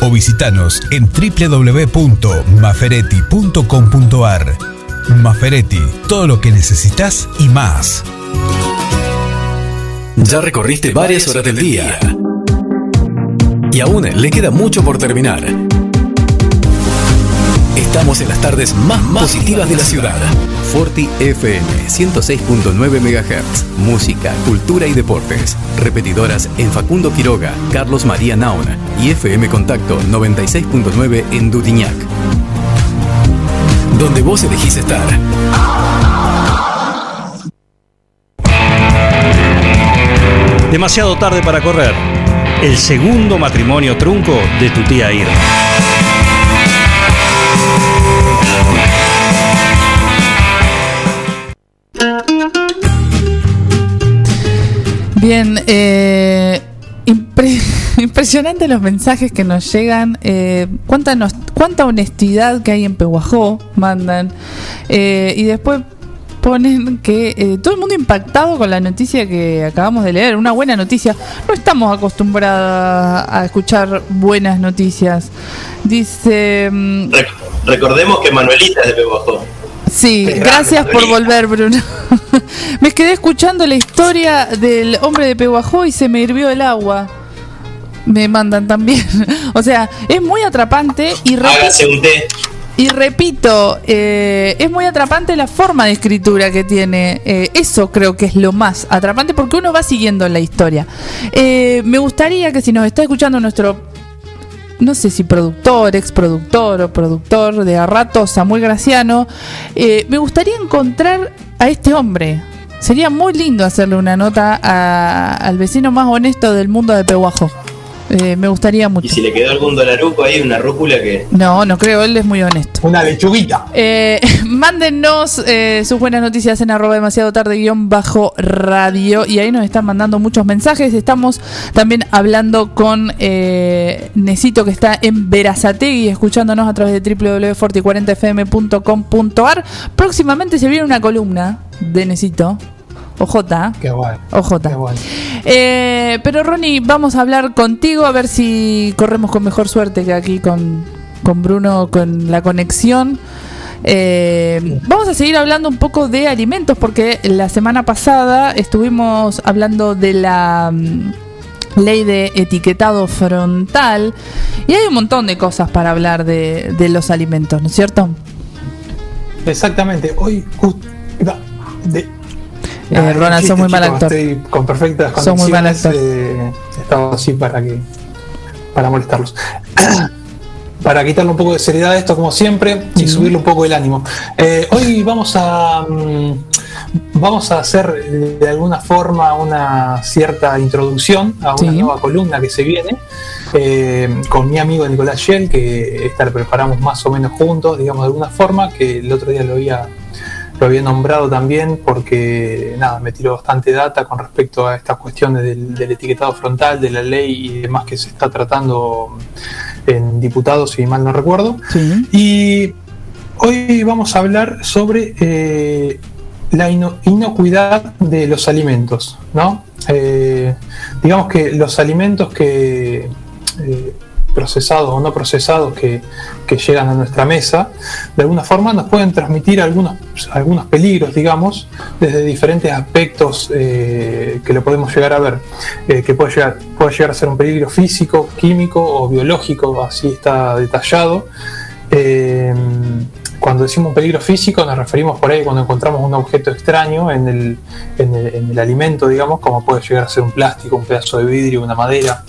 Speaker 26: o visitanos en www.maferetti.com.ar. Maferetti, todo lo que necesitas y más.
Speaker 12: Ya recorriste varias horas del día. Y aún le queda mucho por terminar. Estamos en las tardes más, positivas de la ciudad.
Speaker 27: Forti FM 106.9 MHz. Música, cultura y deportes. Repetidoras en Facundo Quiroga, Carlos María Naona y FM Contacto 96.9 en Dudiñac.
Speaker 12: Donde vos elegís estar.
Speaker 28: Demasiado tarde para correr. El segundo matrimonio trunco de tu tía Irma.
Speaker 2: Bien, eh, impre- impresionante los mensajes que nos llegan. eh, cuánta, nos- cuánta honestidad que hay en Pehuajó, mandan. Eh, y después ponen que eh, todo el mundo impactado con la noticia que acabamos de leer. Una buena noticia. No estamos acostumbrados a escuchar buenas noticias. Dice... mm,
Speaker 4: Rec- recordemos que Manuelita es de Pehuajó.
Speaker 2: Sí,
Speaker 4: Qué
Speaker 2: gracias
Speaker 4: grande,
Speaker 2: por volver, Bruno. me quedé escuchando la historia del hombre de Pehuajó y se me hirvió el agua. Me mandan también. o sea, es muy atrapante y, repi-
Speaker 4: Hágase un té.
Speaker 2: y repito, eh, es muy atrapante la forma de escritura que tiene. Eh, eso creo que es lo más atrapante porque uno va siguiendo la historia. Eh, me gustaría que si nos está escuchando nuestro no sé si productor, ex productor o productor de a rato, Samuel Graciano, eh, me gustaría encontrar a este hombre. Sería muy lindo hacerle una nota a- al vecino más honesto del mundo de Pehuajo. Eh, me gustaría
Speaker 4: Y
Speaker 2: mucho.
Speaker 4: si le quedó algún dolaruco ahí, una rúcula que.
Speaker 2: No, no creo, él es muy honesto.
Speaker 5: Una lechuguita.
Speaker 2: Eh, mándennos eh, sus buenas noticias en arroba demasiado tarde guion bajo radio y ahí nos están mandando muchos mensajes. Estamos también hablando con eh, Necito que está en Verazategui escuchándonos a través de www.forti40fm.com.ar. Próximamente se viene una columna de Necito. OJ.
Speaker 5: Qué bueno.
Speaker 2: OJ. Eh, pero Ronnie, vamos a hablar contigo a ver si corremos con mejor suerte que aquí con, con Bruno, con la conexión. Eh, vamos a seguir hablando un poco de alimentos porque la semana pasada estuvimos hablando de la mm, ley de etiquetado frontal y hay un montón de cosas para hablar de, de los alimentos, ¿no es cierto?
Speaker 5: Exactamente. Hoy. De-
Speaker 2: Eh,
Speaker 5: Ah,
Speaker 2: Ronald, sos muy mal actor.
Speaker 5: Estoy con perfectas
Speaker 2: Sos muy mal
Speaker 5: condiciones. eh, estaba así para que para molestarlos. para quitarle un poco de seriedad a esto, como siempre, y subirle un poco el ánimo. Eh, hoy vamos a mm, vamos a hacer de alguna forma una cierta introducción a una
Speaker 2: Sí.
Speaker 5: nueva columna que se viene eh, con mi amigo Nicolás Shell, que esta la preparamos más o menos juntos, digamos de alguna forma, que el otro día lo había lo había nombrado también porque nada, me tiró bastante data con respecto a estas cuestiones del, del etiquetado frontal, de la ley y demás que se está tratando en diputados, si mal no recuerdo. Y hoy vamos a hablar sobre eh, la ino- inocuidad de los alimentos, ¿no? Eh, digamos que los alimentos que eh, procesados o no procesados que, que llegan a nuestra mesa, de alguna forma nos pueden transmitir algunos, algunos peligros, digamos, desde diferentes aspectos eh, que lo podemos llegar a ver, eh, que puede llegar, puede llegar a ser un peligro físico, químico o biológico, así está detallado. Eh, cuando decimos peligro físico nos referimos por ahí cuando encontramos un objeto extraño en el, en el, en el alimento, digamos, como puede llegar a ser un plástico, un pedazo de vidrio, una madera,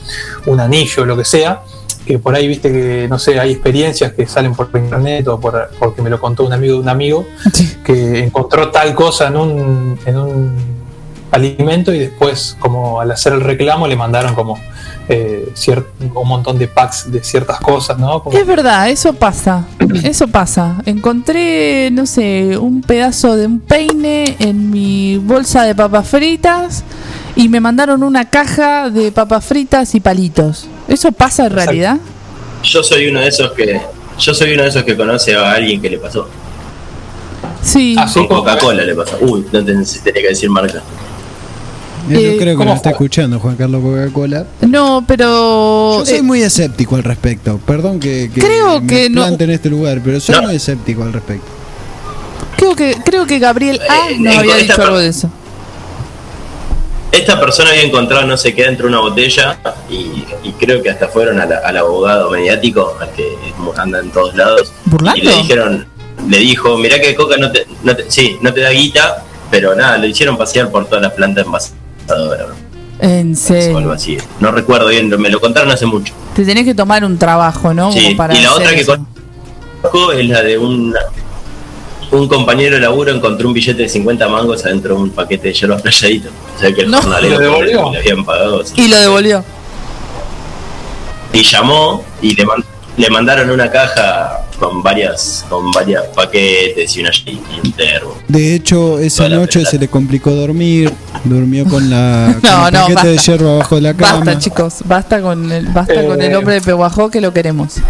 Speaker 5: un anillo, lo que sea, que por ahí viste que, no sé, hay experiencias que salen por internet o por, porque me lo contó un amigo de un amigo, que encontró tal cosa en un, en un alimento y después como al hacer el reclamo le mandaron como eh, un montón de packs de ciertas cosas, ¿no? Como-
Speaker 2: Es verdad, eso pasa. Eso pasa. Encontré, no sé, un pedazo de un peine en mi bolsa de papas fritas y me mandaron una caja de papas fritas y palitos. ¿Eso pasa en realidad?
Speaker 4: Yo soy uno de esos que. Yo soy uno de esos que conoce a alguien que le pasó.
Speaker 2: Sí.
Speaker 4: Con Coca-Cola le pasó. Uy, no ten- tenía que decir marca.
Speaker 3: Yo
Speaker 2: Eh,
Speaker 3: creo que
Speaker 2: ¿cómo
Speaker 3: lo está escuchando Juan Carlos Coca-Cola.
Speaker 2: No, pero...
Speaker 3: Yo soy
Speaker 2: eh,
Speaker 3: muy escéptico al respecto. Perdón que, que
Speaker 2: Creo
Speaker 3: me
Speaker 2: que no-
Speaker 3: en este lugar, pero soy muy escéptico al respecto.
Speaker 2: creo, que, creo que Gabriel A nos
Speaker 4: en
Speaker 2: había
Speaker 4: esta
Speaker 2: dicho algo de eso.
Speaker 4: esta persona había encontrado no sé qué dentro de una botella y, y creo que hasta fueron a la- al abogado mediático, al que anda en todos lados,
Speaker 2: ¿Burlando?
Speaker 4: y le dijeron, le dijo, mirá que coca no te, no te- sí, no te da guita, pero nada, lo hicieron pasear por todas las plantas
Speaker 2: En
Speaker 4: o algo
Speaker 2: serio.
Speaker 4: así. No recuerdo bien, me lo contaron hace mucho.
Speaker 2: Te tenés que tomar un trabajo, ¿no?
Speaker 4: Sí,
Speaker 2: Como para
Speaker 4: y la otra que
Speaker 2: eso.
Speaker 4: conozco es la de un, un compañero de laburo encontró un billete de 50 mangos adentro de un paquete de hierbas playadito. O sea que el
Speaker 2: No.
Speaker 4: jornalero
Speaker 5: ¿Lo devolvió?
Speaker 4: pobre, le habían pagado.
Speaker 2: Y lo devolvió.
Speaker 4: Y llamó y le, man- le mandaron una caja con varias con varios paquetes y, una, y un termo.
Speaker 3: De hecho, esa noche se le complicó dormir, durmió con la con
Speaker 2: No,
Speaker 3: el
Speaker 2: no,
Speaker 3: paquete de
Speaker 2: basta.
Speaker 3: hierba abajo de la cama.
Speaker 2: Basta, chicos, basta con el, basta
Speaker 5: Eh,
Speaker 2: con el hombre de Pehuajó que lo queremos.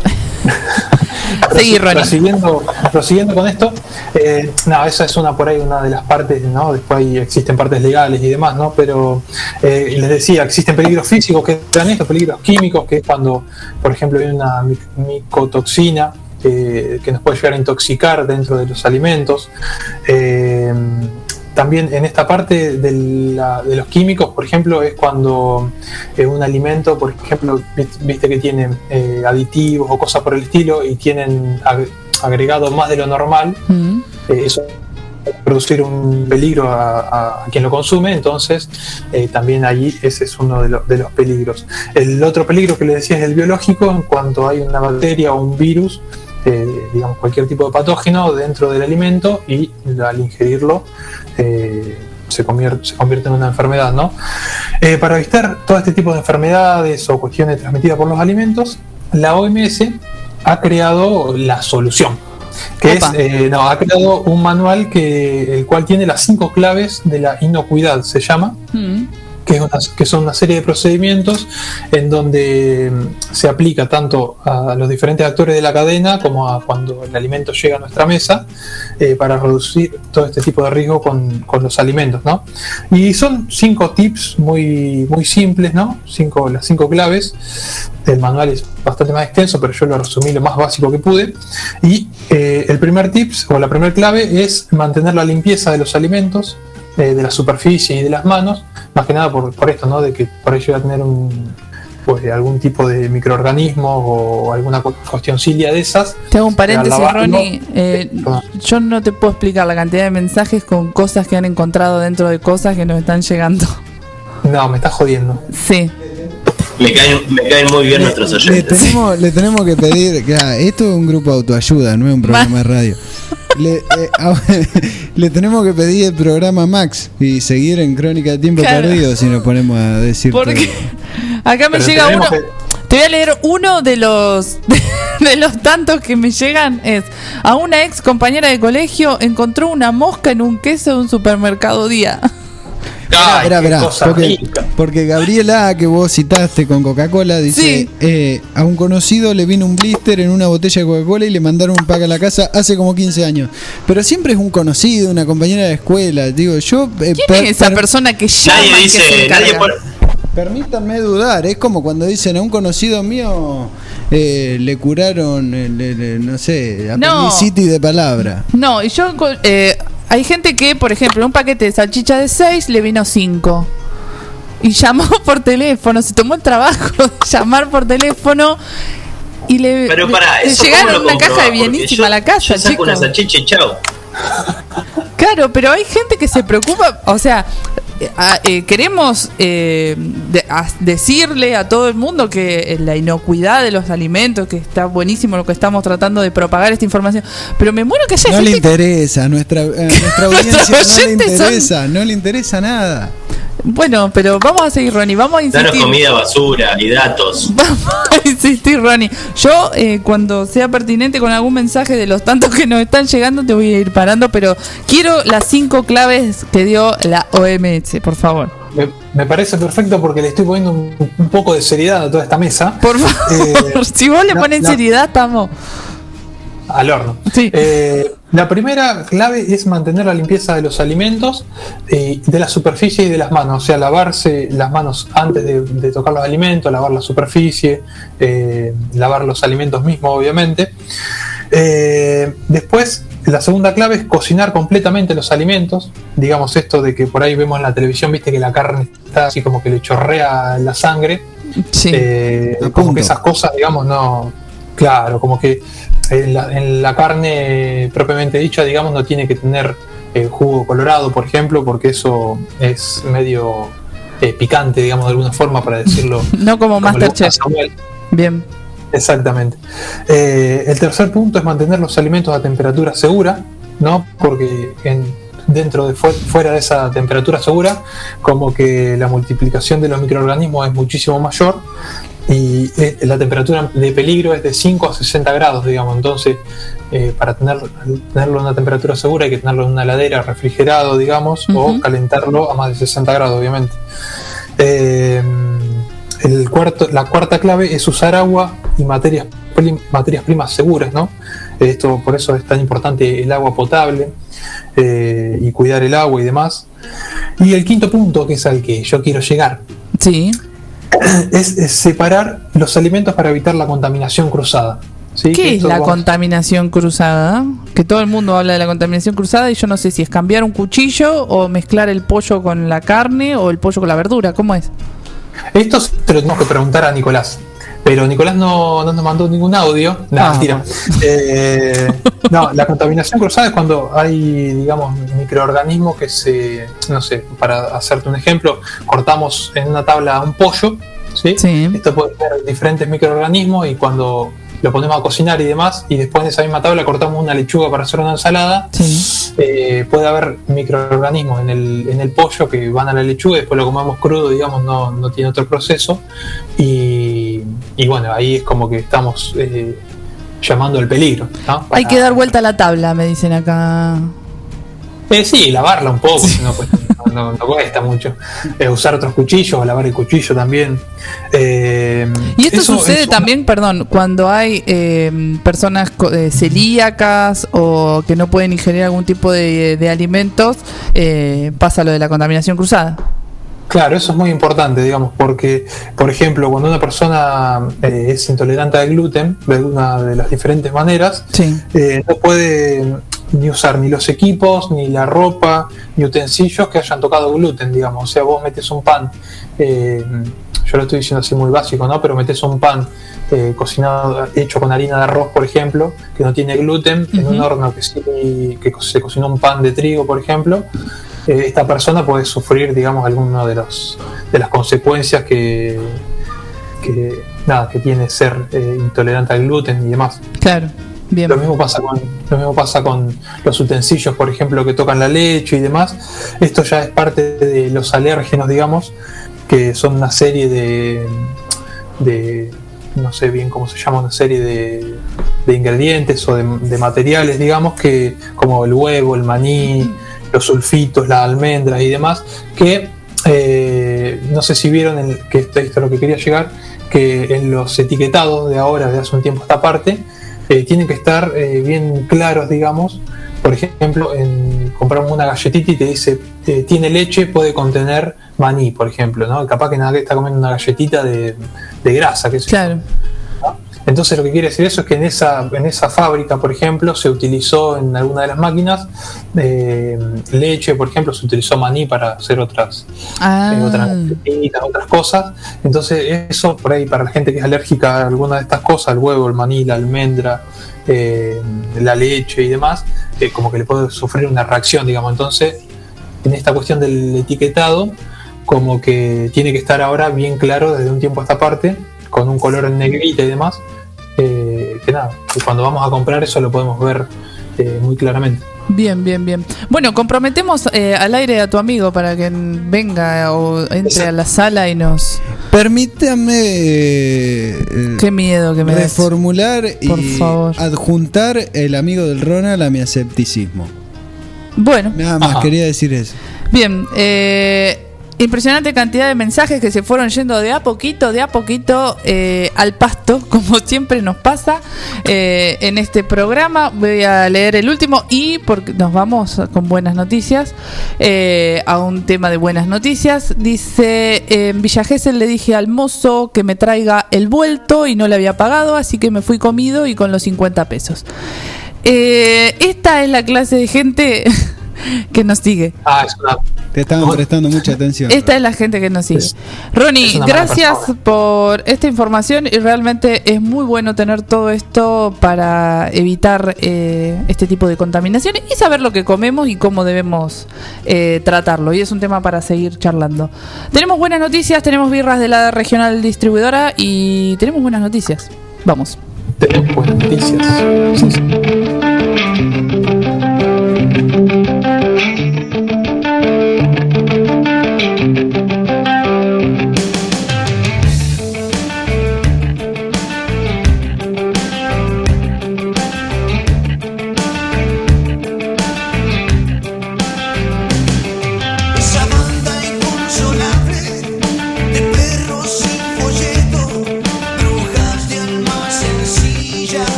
Speaker 2: Seguí, Ronnie.
Speaker 5: Prosiguiendo, prosiguiendo con esto, eh, no, esa es una por ahí, una de las partes, ¿no? Después ahí existen partes legales y demás, ¿no? Pero eh, les decía, existen peligros físicos que dan estos peligros químicos, que es cuando, por ejemplo, hay una mic- micotoxina que nos puede llegar a intoxicar dentro de los alimentos. Eh, también en esta parte de, la- de los químicos, por ejemplo, es cuando eh, un alimento, por ejemplo, viste, que tiene eh, aditivos o cosas por el estilo y tienen ag- agregado más de lo normal,
Speaker 2: Mm.
Speaker 5: eh, eso puede producir un peligro a, quien lo consume, entonces también allí ese es uno de, lo- de los peligros. El otro peligro que le decía es el biológico, en cuanto hay una bacteria o un virus, eh, digamos cualquier tipo de patógeno dentro del alimento y al ingerirlo eh, se, convierte, se convierte en una enfermedad, ¿no? Eh, para evitar todo este tipo de enfermedades o cuestiones transmitidas por los alimentos, la OMS ha creado la solución. Que es,
Speaker 2: Opa.
Speaker 5: eh, no, ha creado un manual que, el cual tiene las cinco claves de la inocuidad, se llama,
Speaker 2: Mm.
Speaker 5: Que, es una- que son una serie de procedimientos en donde mm, se aplica tanto a los diferentes actores de la cadena como a cuando el alimento llega a nuestra mesa eh, para reducir todo este tipo de riesgo con, con los alimentos. ¿no? Y son cinco tips muy, muy simples, ¿no? cinco, las cinco claves. El manual es bastante más extenso, pero yo lo resumí lo más básico que pude. Y eh, el primer tips o la primera clave es mantener la limpieza de los alimentos, eh, de la superficie y de las manos, más que nada por, por esto, ¿no? De que por ahí llega a tener un, pues, algún tipo de microorganismo o alguna cu- cuestioncilia de esas.
Speaker 2: Te hago un paréntesis, Ronnie. Eh, yo no te puedo explicar la cantidad de mensajes con cosas que han encontrado dentro de cosas que nos están llegando.
Speaker 5: No, me estás jodiendo.
Speaker 2: Sí.
Speaker 4: Me caen, me caen muy bien nuestros
Speaker 3: Le
Speaker 4: oyentes.
Speaker 3: tenemos, le tenemos que pedir, que, ah, esto es un grupo de autoayuda, no es un programa de radio. Le, eh, a- le tenemos que pedir el programa Max y seguir en Crónica de Tiempo
Speaker 2: Claro.
Speaker 3: Perdido si nos ponemos a decir.
Speaker 2: Porque acá me
Speaker 5: Pero
Speaker 2: llega uno. Te voy a leer uno de los de los tantos que me llegan es a una ex compañera de colegio encontró una mosca en un queso de un supermercado día.
Speaker 5: Ay, cosa
Speaker 3: porque, porque Gabriela, que vos citaste con Coca-Cola, dice:
Speaker 2: Sí.
Speaker 3: eh, A un conocido le vino un blister en una botella de Coca-Cola y le mandaron un pack a la casa hace como 15 años. Pero siempre es un conocido, una compañera de escuela. Digo, yo. eh,
Speaker 2: ¿Quién
Speaker 3: per-
Speaker 2: es esa
Speaker 3: per-
Speaker 2: persona que llama
Speaker 4: Nadie
Speaker 2: que se
Speaker 4: nadie
Speaker 3: Permítanme dudar, es como cuando dicen a un conocido mío eh, le curaron, le- le- no sé,
Speaker 2: No.
Speaker 3: apendicitis de palabra.
Speaker 2: No, y yo eh, hay gente que, por ejemplo, un paquete de salchicha de 6 le vino 5. Y llamó por teléfono, se tomó el trabajo de llamar por teléfono y le,
Speaker 4: Pero para
Speaker 2: le llegaron
Speaker 4: ¿cómo lo
Speaker 2: una caja de bienísima a la casa,
Speaker 4: Yo saco
Speaker 2: chicos.
Speaker 4: una salchicha y chao.
Speaker 2: Claro, pero hay gente que se preocupa, o sea, eh, a- eh, queremos eh, de- a- decirle a todo el mundo que eh, la inocuidad de los alimentos, que está buenísimo lo que estamos tratando de propagar esta información, pero me muero que haya
Speaker 3: No le interesa, nuestra, a nuestra audiencia no le
Speaker 2: son-
Speaker 3: interesa, no le interesa nada.
Speaker 2: Bueno, pero vamos a seguir, Ronnie, vamos a insistir.
Speaker 4: Danos comida basura y datos.
Speaker 2: Vamos a insistir, Ronnie. Yo, eh, cuando sea pertinente con algún mensaje de los tantos que nos están llegando, te voy a ir parando, pero quiero las cinco claves que dio la OMS, por favor.
Speaker 5: Me, me parece perfecto porque le estoy poniendo un, un poco de seriedad a toda esta mesa.
Speaker 2: Por favor, si vos le pones seriedad, estamos.
Speaker 5: Al horno.
Speaker 2: Sí.
Speaker 5: Eh, la primera clave es mantener la limpieza de los alimentos, eh, de la superficie y de las manos. O sea, lavarse las manos antes de, de tocar los alimentos, lavar la superficie, eh, lavar los alimentos mismos, obviamente. Eh, después, la segunda clave es cocinar completamente los alimentos. Digamos esto de que por ahí vemos en la televisión, viste que la carne está así como que le chorrea la sangre. Eh, como que esas cosas, digamos, no. Claro, como que en la, en la carne propiamente dicha, digamos, no tiene que tener eh, jugo colorado, por ejemplo, porque eso es medio eh, picante, digamos, de alguna forma, para decirlo.
Speaker 2: No como
Speaker 5: a
Speaker 2: Masterchef. Bien.
Speaker 5: Exactamente. Eh, el tercer punto es mantener los alimentos a temperatura segura, ¿no? Porque en- dentro de fu- fuera de esa temperatura segura, como que la multiplicación de los microorganismos es muchísimo mayor y eh, la temperatura de peligro es de 5 a 60 grados, digamos. Entonces, eh, para tener, tenerlo a una temperatura segura hay que tenerlo en una heladera refrigerado, digamos, o calentarlo a más de 60 grados, obviamente. Eh, el cuarto, la cuarta clave es usar agua y materias, prim- materias primas seguras, ¿no? Esto, por eso es tan importante el agua potable eh, y cuidar el agua y demás. Y el quinto punto, que es al que yo quiero llegar,
Speaker 2: Sí.
Speaker 5: es, es separar los alimentos para evitar la contaminación cruzada.
Speaker 2: ¿Qué es la contaminación cruzada? Que todo el mundo habla de la contaminación cruzada y yo no sé si es cambiar un cuchillo o mezclar el pollo con la carne o el pollo con la verdura. ¿Cómo es?
Speaker 5: Esto se lo tenemos que preguntar a Nicolás. Pero Nicolás no, no nos mandó ningún audio. No,
Speaker 2: Ah.
Speaker 5: Eh, no, la contaminación cruzada es cuando hay, digamos, microorganismos que se, no sé, para hacerte un ejemplo, cortamos en una tabla un pollo, ¿sí? Esto puede tener diferentes microorganismos y cuando lo ponemos a cocinar y demás, y después de esa misma tabla cortamos una lechuga para hacer una ensalada, eh, puede haber microorganismos en el, en el pollo que van a la lechuga y después lo comemos crudo, digamos, no, no tiene otro proceso. Y, y bueno, ahí es como que estamos eh, llamando al peligro. ¿no?
Speaker 2: Hay que dar vuelta a la tabla, me dicen acá.
Speaker 5: Eh, sí, lavarla un poco, si no, pues, no, cuesta mucho. Eh, usar otros cuchillos, lavar el cuchillo también. Eh,
Speaker 2: Y esto
Speaker 5: eso
Speaker 2: sucede
Speaker 5: es-
Speaker 2: también, perdón, cuando hay eh, personas eh, celíacas o que no pueden ingerir algún tipo de, de alimentos, eh, pasa lo de la contaminación cruzada.
Speaker 5: Claro, eso es muy importante, digamos, porque, por ejemplo, cuando una persona eh, es intolerante al gluten, de alguna de las diferentes maneras, eh, no puede ni usar ni los equipos, ni la ropa, ni utensilios que hayan tocado gluten, digamos. O sea, vos metes un pan, eh, yo lo estoy diciendo así muy básico, ¿no? Pero metes un pan eh, cocinado, hecho con harina de arroz, por ejemplo, que no tiene gluten, en un horno que, sí, que se cocinó un pan de trigo, por ejemplo, eh, esta persona puede sufrir, digamos, alguna de, los, de las consecuencias que, que, nada, que tiene ser eh, intolerante al gluten y demás.
Speaker 2: Claro, bien.
Speaker 5: Lo mismo pasa con lo mismo pasa con los utensilios, por ejemplo, que tocan la leche y demás. Esto ya es parte de los alérgenos, digamos, que son una serie de, de no sé bien cómo se llama, una serie de, de ingredientes o de, de materiales, digamos, que como el huevo, el maní, los sulfitos, las almendras y demás, que eh, no sé si vieron el, que esto, es lo que quería llegar, que en los etiquetados de ahora, de hace un tiempo esta parte, eh, tienen que estar eh, bien claros, digamos. Por ejemplo, en, compramos una galletita y te dice, tiene leche, puede contener maní, por ejemplo, ¿no? Capaz que nada que está comiendo una galletita de, grasa, que
Speaker 2: Claro.
Speaker 5: Entonces lo que quiere decir eso es que en esa, en esa fábrica, por ejemplo, se utilizó en alguna de las máquinas eh, leche, por ejemplo, se utilizó maní para hacer otras,
Speaker 2: Ah.
Speaker 5: eh, otras, galletitas, otras cosas. Entonces eso por ahí para la gente que es alérgica a alguna de estas cosas, el huevo, el maní, la almendra, eh, la leche y demás, como que le puede sufrir una reacción, digamos. Entonces, en esta cuestión del etiquetado, como que tiene que estar ahora bien claro desde un tiempo a esta parte, con un color en negrita y demás, eh, que nada, que cuando vamos a comprar eso lo podemos ver eh, muy claramente.
Speaker 2: Bien, bien, bien. Bueno, comprometemos eh, al aire a tu amigo para que venga o entre a la sala y nos...
Speaker 3: Permítame eh,
Speaker 2: Qué miedo que me des.
Speaker 3: reformular
Speaker 2: Por
Speaker 3: y
Speaker 2: favor.
Speaker 3: adjuntar el amigo del Ronald a mi escepticismo.
Speaker 2: Bueno.
Speaker 3: Nada más
Speaker 2: Ajá.
Speaker 3: quería decir eso.
Speaker 2: Bien, eh, impresionante cantidad de mensajes que se fueron yendo de a poquito, de a poquito eh, al pasto, como siempre nos pasa eh, en este programa. Voy a leer el último y porque nos vamos con buenas noticias eh, a un tema de buenas noticias. Dice, en Villa le dije al mozo que me traiga el vuelto y no le había pagado, así que me fui comido y con los 50 pesos. Esta es la clase de gente que nos sigue.
Speaker 29: Ah, es una.
Speaker 3: Te estaban prestando mucha atención.
Speaker 2: Esta es la gente que nos sigue. Ronnie,
Speaker 29: es mala
Speaker 2: gracias por esta información y realmente es muy bueno tener todo esto para evitar eh, este tipo de contaminaciones y saber lo que comemos y cómo debemos eh, tratarlo. Y es un tema para seguir charlando. Tenemos buenas noticias, tenemos birras de la regional distribuidora y tenemos buenas noticias. Vamos.
Speaker 29: Tenemos buenas noticias. Sí, sí.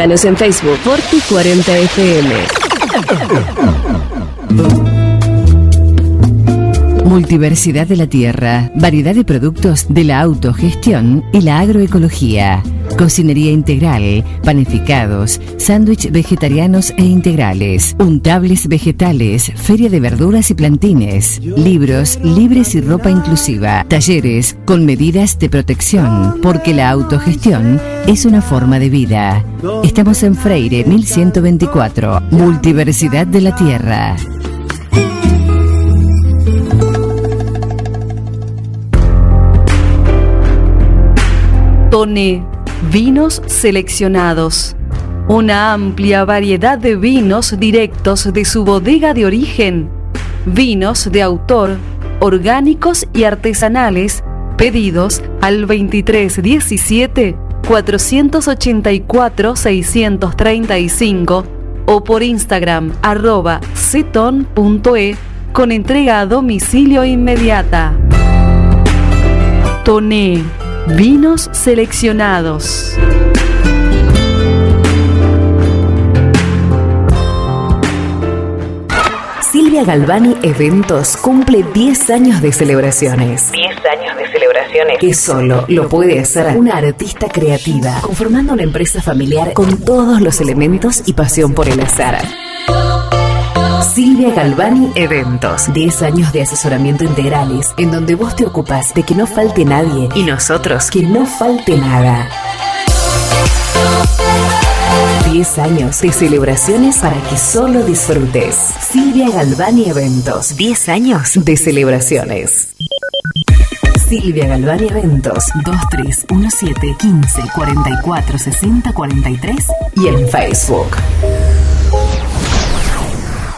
Speaker 30: En
Speaker 6: Facebook Forti 40 FM.
Speaker 7: Multiversidad de la tierra, variedad de productos de la autogestión y la agroecología. Cocinería integral, panificados, sándwich vegetarianos e integrales, untables vegetales, feria de verduras y plantines, libros libres y ropa inclusiva, talleres con medidas de protección, porque la autogestión es una forma de vida. Estamos en Freire 1124, Multiversidad de la Tierra.
Speaker 31: Tone, vinos seleccionados. Una amplia variedad de vinos directos de su bodega de origen, vinos de autor, orgánicos y artesanales, pedidos al 2317 484 635 o por Instagram arroba ceton.e con entrega a domicilio inmediata. Toné, vinos seleccionados.
Speaker 7: Silvia Galvani Eventos cumple 10 años de celebraciones.
Speaker 10: 10 años de celebraciones.
Speaker 7: Que solo lo puede hacer una artista creativa, conformando una empresa familiar con todos los elementos y pasión por el azar. Silvia Galvani Eventos. 10 años de asesoramiento integrales, en donde vos te ocupas de que no falte nadie y nosotros que no falte nada. 10 años de celebraciones para que solo disfrutes. Silvia Galvani Eventos. 10 años de celebraciones. Silvia Galvani Eventos 2317 15 44 60 43 y en Facebook.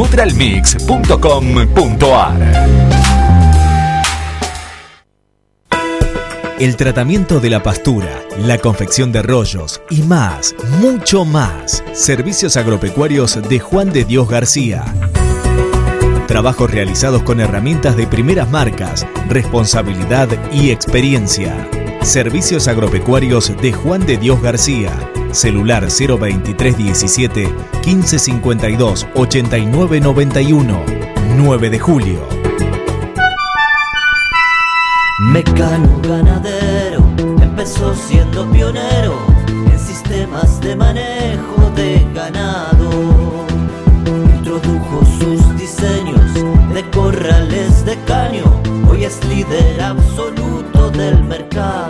Speaker 9: www.nutralmix.com.ar
Speaker 32: El tratamiento de la pastura, la confección de rollos y más, mucho más. Servicios agropecuarios de Juan de Dios García. Trabajos realizados con herramientas de primeras marcas, responsabilidad y experiencia. Servicios agropecuarios de Juan de Dios García. Celular 02317 1552 8991. 9 de julio.
Speaker 19: Mecano ganadero empezó siendo pionero en sistemas de manejo de ganado. Introdujo sus diseños de corrales de caño, hoy es líder absoluto del mercado.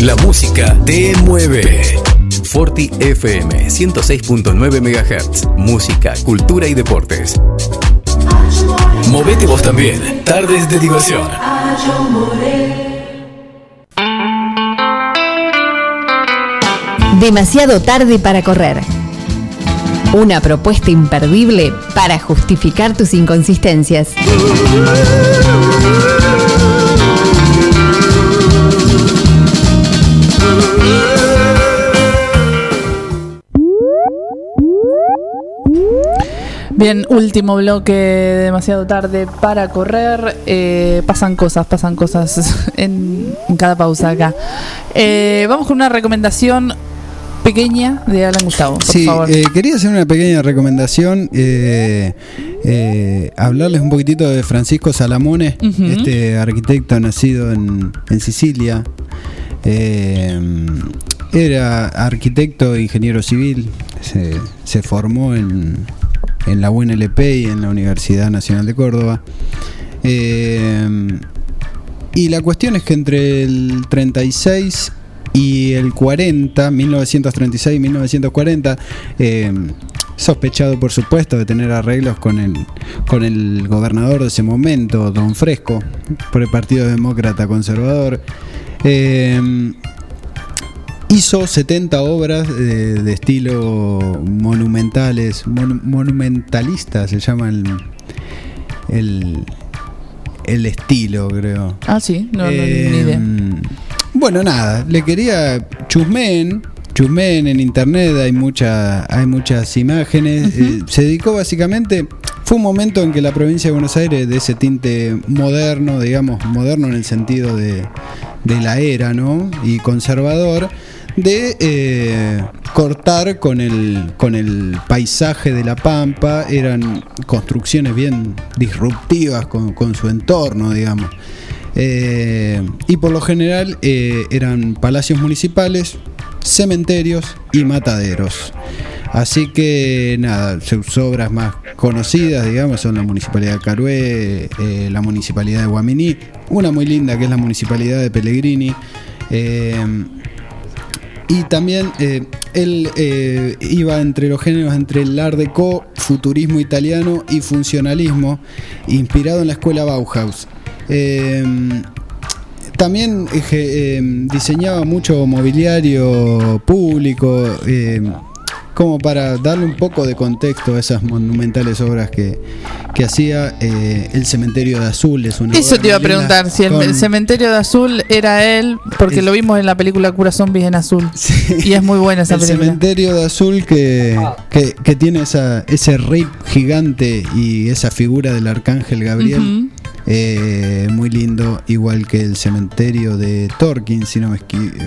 Speaker 12: La música te mueve.
Speaker 27: Forti FM 106.9 MHz. Música, cultura y deportes.
Speaker 12: Movete vos también. Tardes de diversión.
Speaker 33: Demasiado tarde para correr. Una propuesta imperdible para justificar tus inconsistencias.
Speaker 2: Bien, último bloque de demasiado tarde para correr. Eh, pasan cosas, pasan cosas en, en cada pausa acá. Eh, vamos con una recomendación pequeña de Alan Gustavo, por
Speaker 3: Sí,
Speaker 2: favor.
Speaker 3: eh, quería hacer una pequeña recomendación, eh, eh, hablarles un poquitito de Francisco Salamone, este arquitecto nacido en, en Sicilia. Eh, era arquitecto e ingeniero civil, se, se formó en, en la UNLP y en la Universidad Nacional de Córdoba. Eh, y la cuestión es que entre el 36 y el 40, 1936 y 1940, eh, sospechado por supuesto de tener arreglos con el, con el gobernador de ese momento, Don Fresco, por el Partido Demócrata Conservador, eh, hizo 70 obras de, de estilo monumentales, mon- monumentalistas se llama el, el, el estilo, creo.
Speaker 2: Ah, sí, no, no,
Speaker 3: Eh,
Speaker 2: ni idea.
Speaker 3: Bueno, nada, le quería chusmen, chusmen en internet, hay mucha, hay muchas imágenes. eh, se dedicó básicamente, fue un momento en que la provincia de Buenos Aires, de ese tinte moderno, digamos, moderno en el sentido de, de la era, ¿no? Y conservador, de eh, cortar con el, con el paisaje de la Pampa, eran construcciones bien disruptivas con, con su entorno, digamos. Eh, y por lo general eh, eran palacios municipales, cementerios y mataderos. Así que nada, sus obras más conocidas, digamos, son la Municipalidad de Carué, la Municipalidad de Guaminí, una muy linda que es la Municipalidad de Pellegrini. Y también eh, él eh, iba entre los géneros entre el Art Deco, futurismo italiano y funcionalismo, inspirado en la escuela Bauhaus. Eh, también diseñaba mucho mobiliario público, como para darle un poco de contexto a esas monumentales obras que, que hacía. eh, el Cementerio de Azul es una
Speaker 2: Eso te iba a preguntar, si el,
Speaker 3: con-
Speaker 2: el cementerio de azul era él, porque lo vimos en la película Cura Zombies en azul. Y es muy buena esa
Speaker 3: el
Speaker 2: película.
Speaker 3: cementerio de azul que, que, que tiene esa, ese rey gigante y esa figura del arcángel Gabriel. Eh, muy lindo, igual que el cementerio de Torkin, si no me,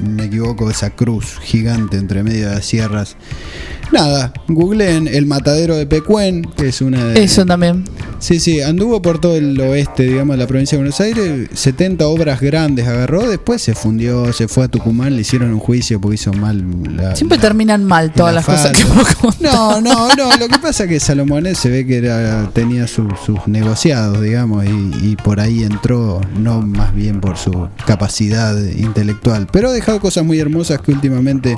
Speaker 3: me equivoco, esa cruz gigante entre medio de las sierras. Nada, googleen el matadero de Pecuén, que es una de,
Speaker 2: Eso también.
Speaker 3: Sí, sí, anduvo por todo el oeste, digamos, de la provincia de Buenos Aires, 70 obras grandes agarró, después se fundió, se fue a Tucumán, le hicieron un juicio porque hizo mal la...
Speaker 2: Siempre terminan mal todas
Speaker 3: la
Speaker 2: las cosas que vos contás.
Speaker 3: No, no, no, lo que pasa es que Salomón se ve que era, tenía su- sus negociados, digamos, y, y por ahí entró, no más bien por su capacidad intelectual, pero ha dejado cosas muy hermosas que últimamente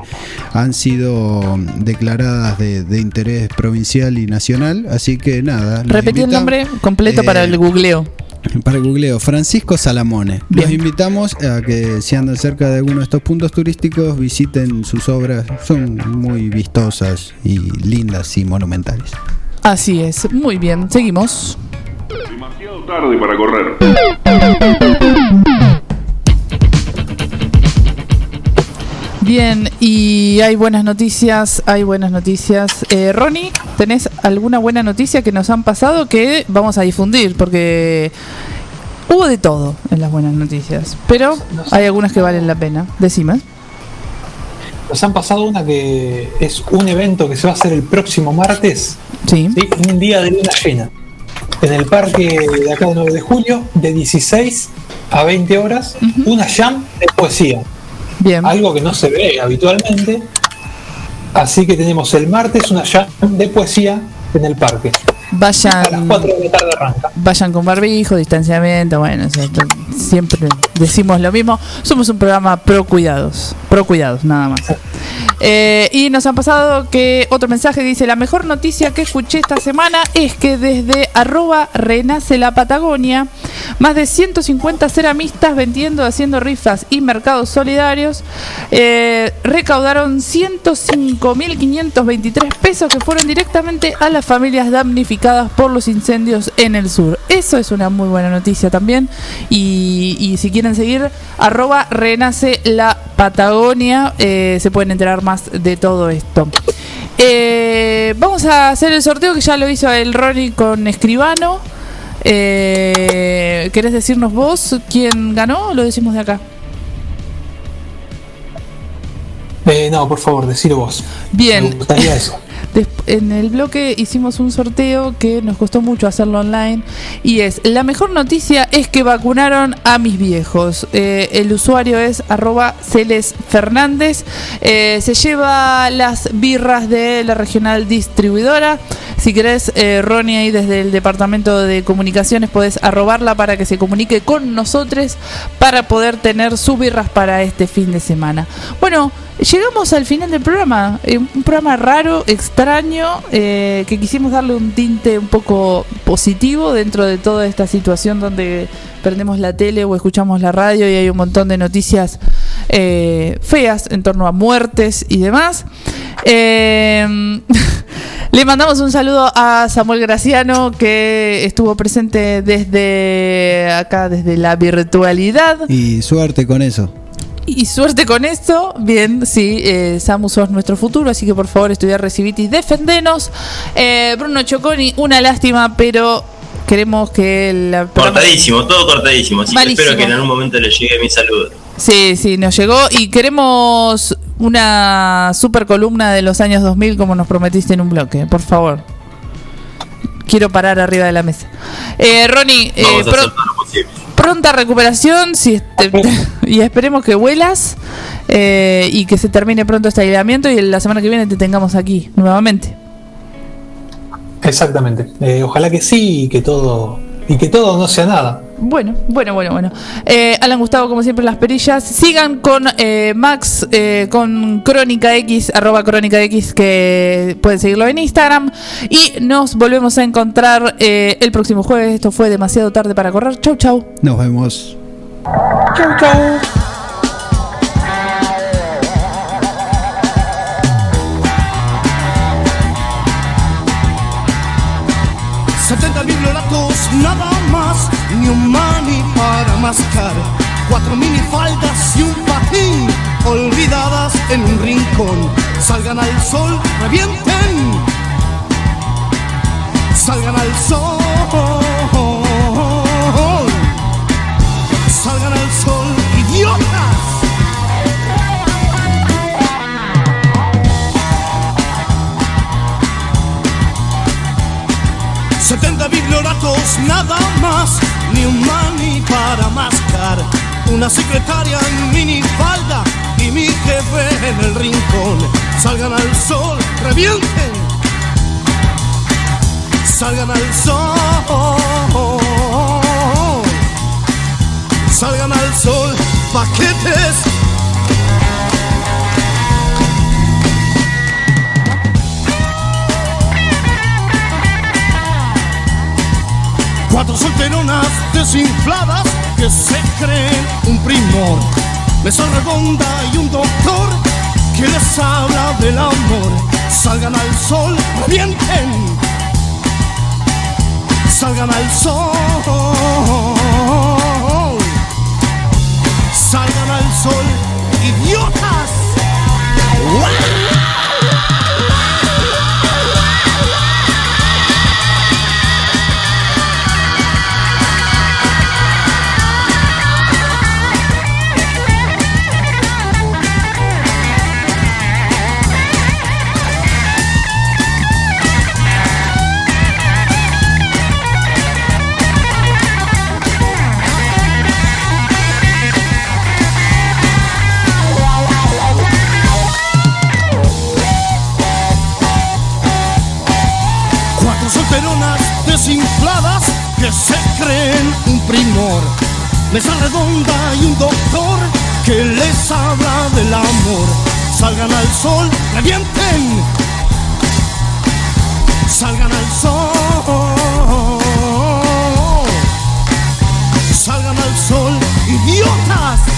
Speaker 3: han sido declaradas de, de interés provincial y nacional, así que nada.
Speaker 2: Repetí el nombre completo para
Speaker 3: Eh,
Speaker 2: el googleo.
Speaker 3: para el googleo, Francisco Salamone. Los invitamos a que si andan cerca de alguno de estos puntos turísticos, visiten sus obras. Son muy vistosas y lindas y monumentales.
Speaker 2: Así es, muy bien, seguimos.
Speaker 34: tarde para correr.
Speaker 2: Bien, y hay buenas noticias, hay buenas noticias. Eh, Ronnie, ¿tenés alguna buena noticia que nos han pasado que vamos a difundir? Porque hubo de todo en las buenas noticias, pero hay algunas que valen la pena. Decime.
Speaker 5: Nos han pasado una que es un evento que se va a hacer el próximo martes.
Speaker 2: Sí.
Speaker 5: Un día de luna llena. En el parque de acá de 9 de julio, de 16 a 20 horas, una jam de poesía. Algo que no se ve habitualmente. Así que tenemos el martes una jam de poesía en el parque.
Speaker 2: Vayan, vayan con barbijo, distanciamiento, bueno, o sea, to- siempre decimos lo mismo. Somos un programa pro cuidados, pro cuidados, nada más. Eh, y nos han pasado que otro mensaje dice, la mejor noticia que escuché esta semana es que desde arroba renace la Patagonia, más de 150 ceramistas vendiendo, haciendo rifas y mercados solidarios, eh, recaudaron 105.523 pesos que fueron directamente a las familias damnificadas por los incendios en el sur. Eso es una muy buena noticia también. Y, y si quieren seguir, arroba renace la Patagonia, eh, se pueden enterar más de todo esto. Eh, vamos a hacer el sorteo que ya lo hizo el Ronnie con Escribano. Eh, ¿Querés decirnos vos quién ganó o lo decimos de acá?
Speaker 5: Eh, no, por favor, decilo vos.
Speaker 2: Bien.
Speaker 5: Me gustaría eso.
Speaker 2: En el bloque hicimos un sorteo que nos costó mucho hacerlo online y es, la mejor noticia es que vacunaron a mis viejos. Eh, el usuario es arroba Celes Fernández. Eh, se lleva las birras de la regional distribuidora. Si querés, eh, Ronnie, ahí desde el departamento de comunicaciones podés arrobarla para que se comunique con nosotros para poder tener sus birras para este fin de semana. Bueno, llegamos al final del programa. Eh, un programa raro, extraño, eh, que quisimos darle un tinte un poco positivo dentro de toda esta situación donde prendemos la tele o escuchamos la radio y hay un montón de noticias eh, feas en torno a muertes y demás. Eh, le mandamos un saludo a Samuel Graciano que estuvo presente desde acá, desde la virtualidad.
Speaker 3: Y suerte con eso.
Speaker 2: Y suerte con esto. Bien, sí, eh, Samu sos nuestro futuro, así que por favor estudiar, recibite y defendenos. Eh, Bruno Choconi, una lástima, pero queremos que la...
Speaker 35: Cortadísimo, todo cortadísimo. Así
Speaker 2: Malísimo.
Speaker 35: que espero que en algún momento le llegue mi saludo.
Speaker 2: Sí, sí, nos llegó y queremos una super columna de los años 2000 como nos prometiste en un bloque, por favor. Quiero parar arriba de la mesa. Eh, Ronnie, eh,
Speaker 35: Vamos a
Speaker 2: pro-
Speaker 35: hacer todo lo posible.
Speaker 2: Pronta recuperación si este- y esperemos que vuelas eh, y que se termine pronto este aislamiento y la semana que viene te tengamos aquí nuevamente.
Speaker 5: Exactamente. Eh, ojalá que sí y que todo y que todo no sea nada.
Speaker 2: Bueno, bueno, bueno, bueno. Eh, Alan Gustavo, como siempre, las perillas. Sigan con eh, Max, eh, con Crónica X, arroba Crónica X, que pueden seguirlo en Instagram. Y nos volvemos a encontrar eh, el próximo jueves. Esto fue demasiado tarde para correr. Chau, chau.
Speaker 3: Nos vemos.
Speaker 2: Chau, chau.
Speaker 36: 70 bibliolatos nada más, ni un mani para mascar. Cuatro minifaldas y un patín, olvidadas en un rincón. Salgan al sol, revienten. Salgan al sol. Salgan al sol, idiotas. Setenta biblioratos nada más, un mani para mascar. Una secretaria en minifalda y mi jefe en el rincón. Salgan al sol, revienten. Salgan al sol. Salgan al sol, paquetes. Solteronas desinfladas que se creen un primor. Mesa redonda y un doctor que les habla del amor. Salgan al sol, revienten. Salgan al sol. Salgan al sol, idiotas. desinfladas que se creen un primor. Mesa redonda y un doctor que les habla del amor. Salgan al sol, revienten. Salgan al sol. Salgan al sol, idiotas.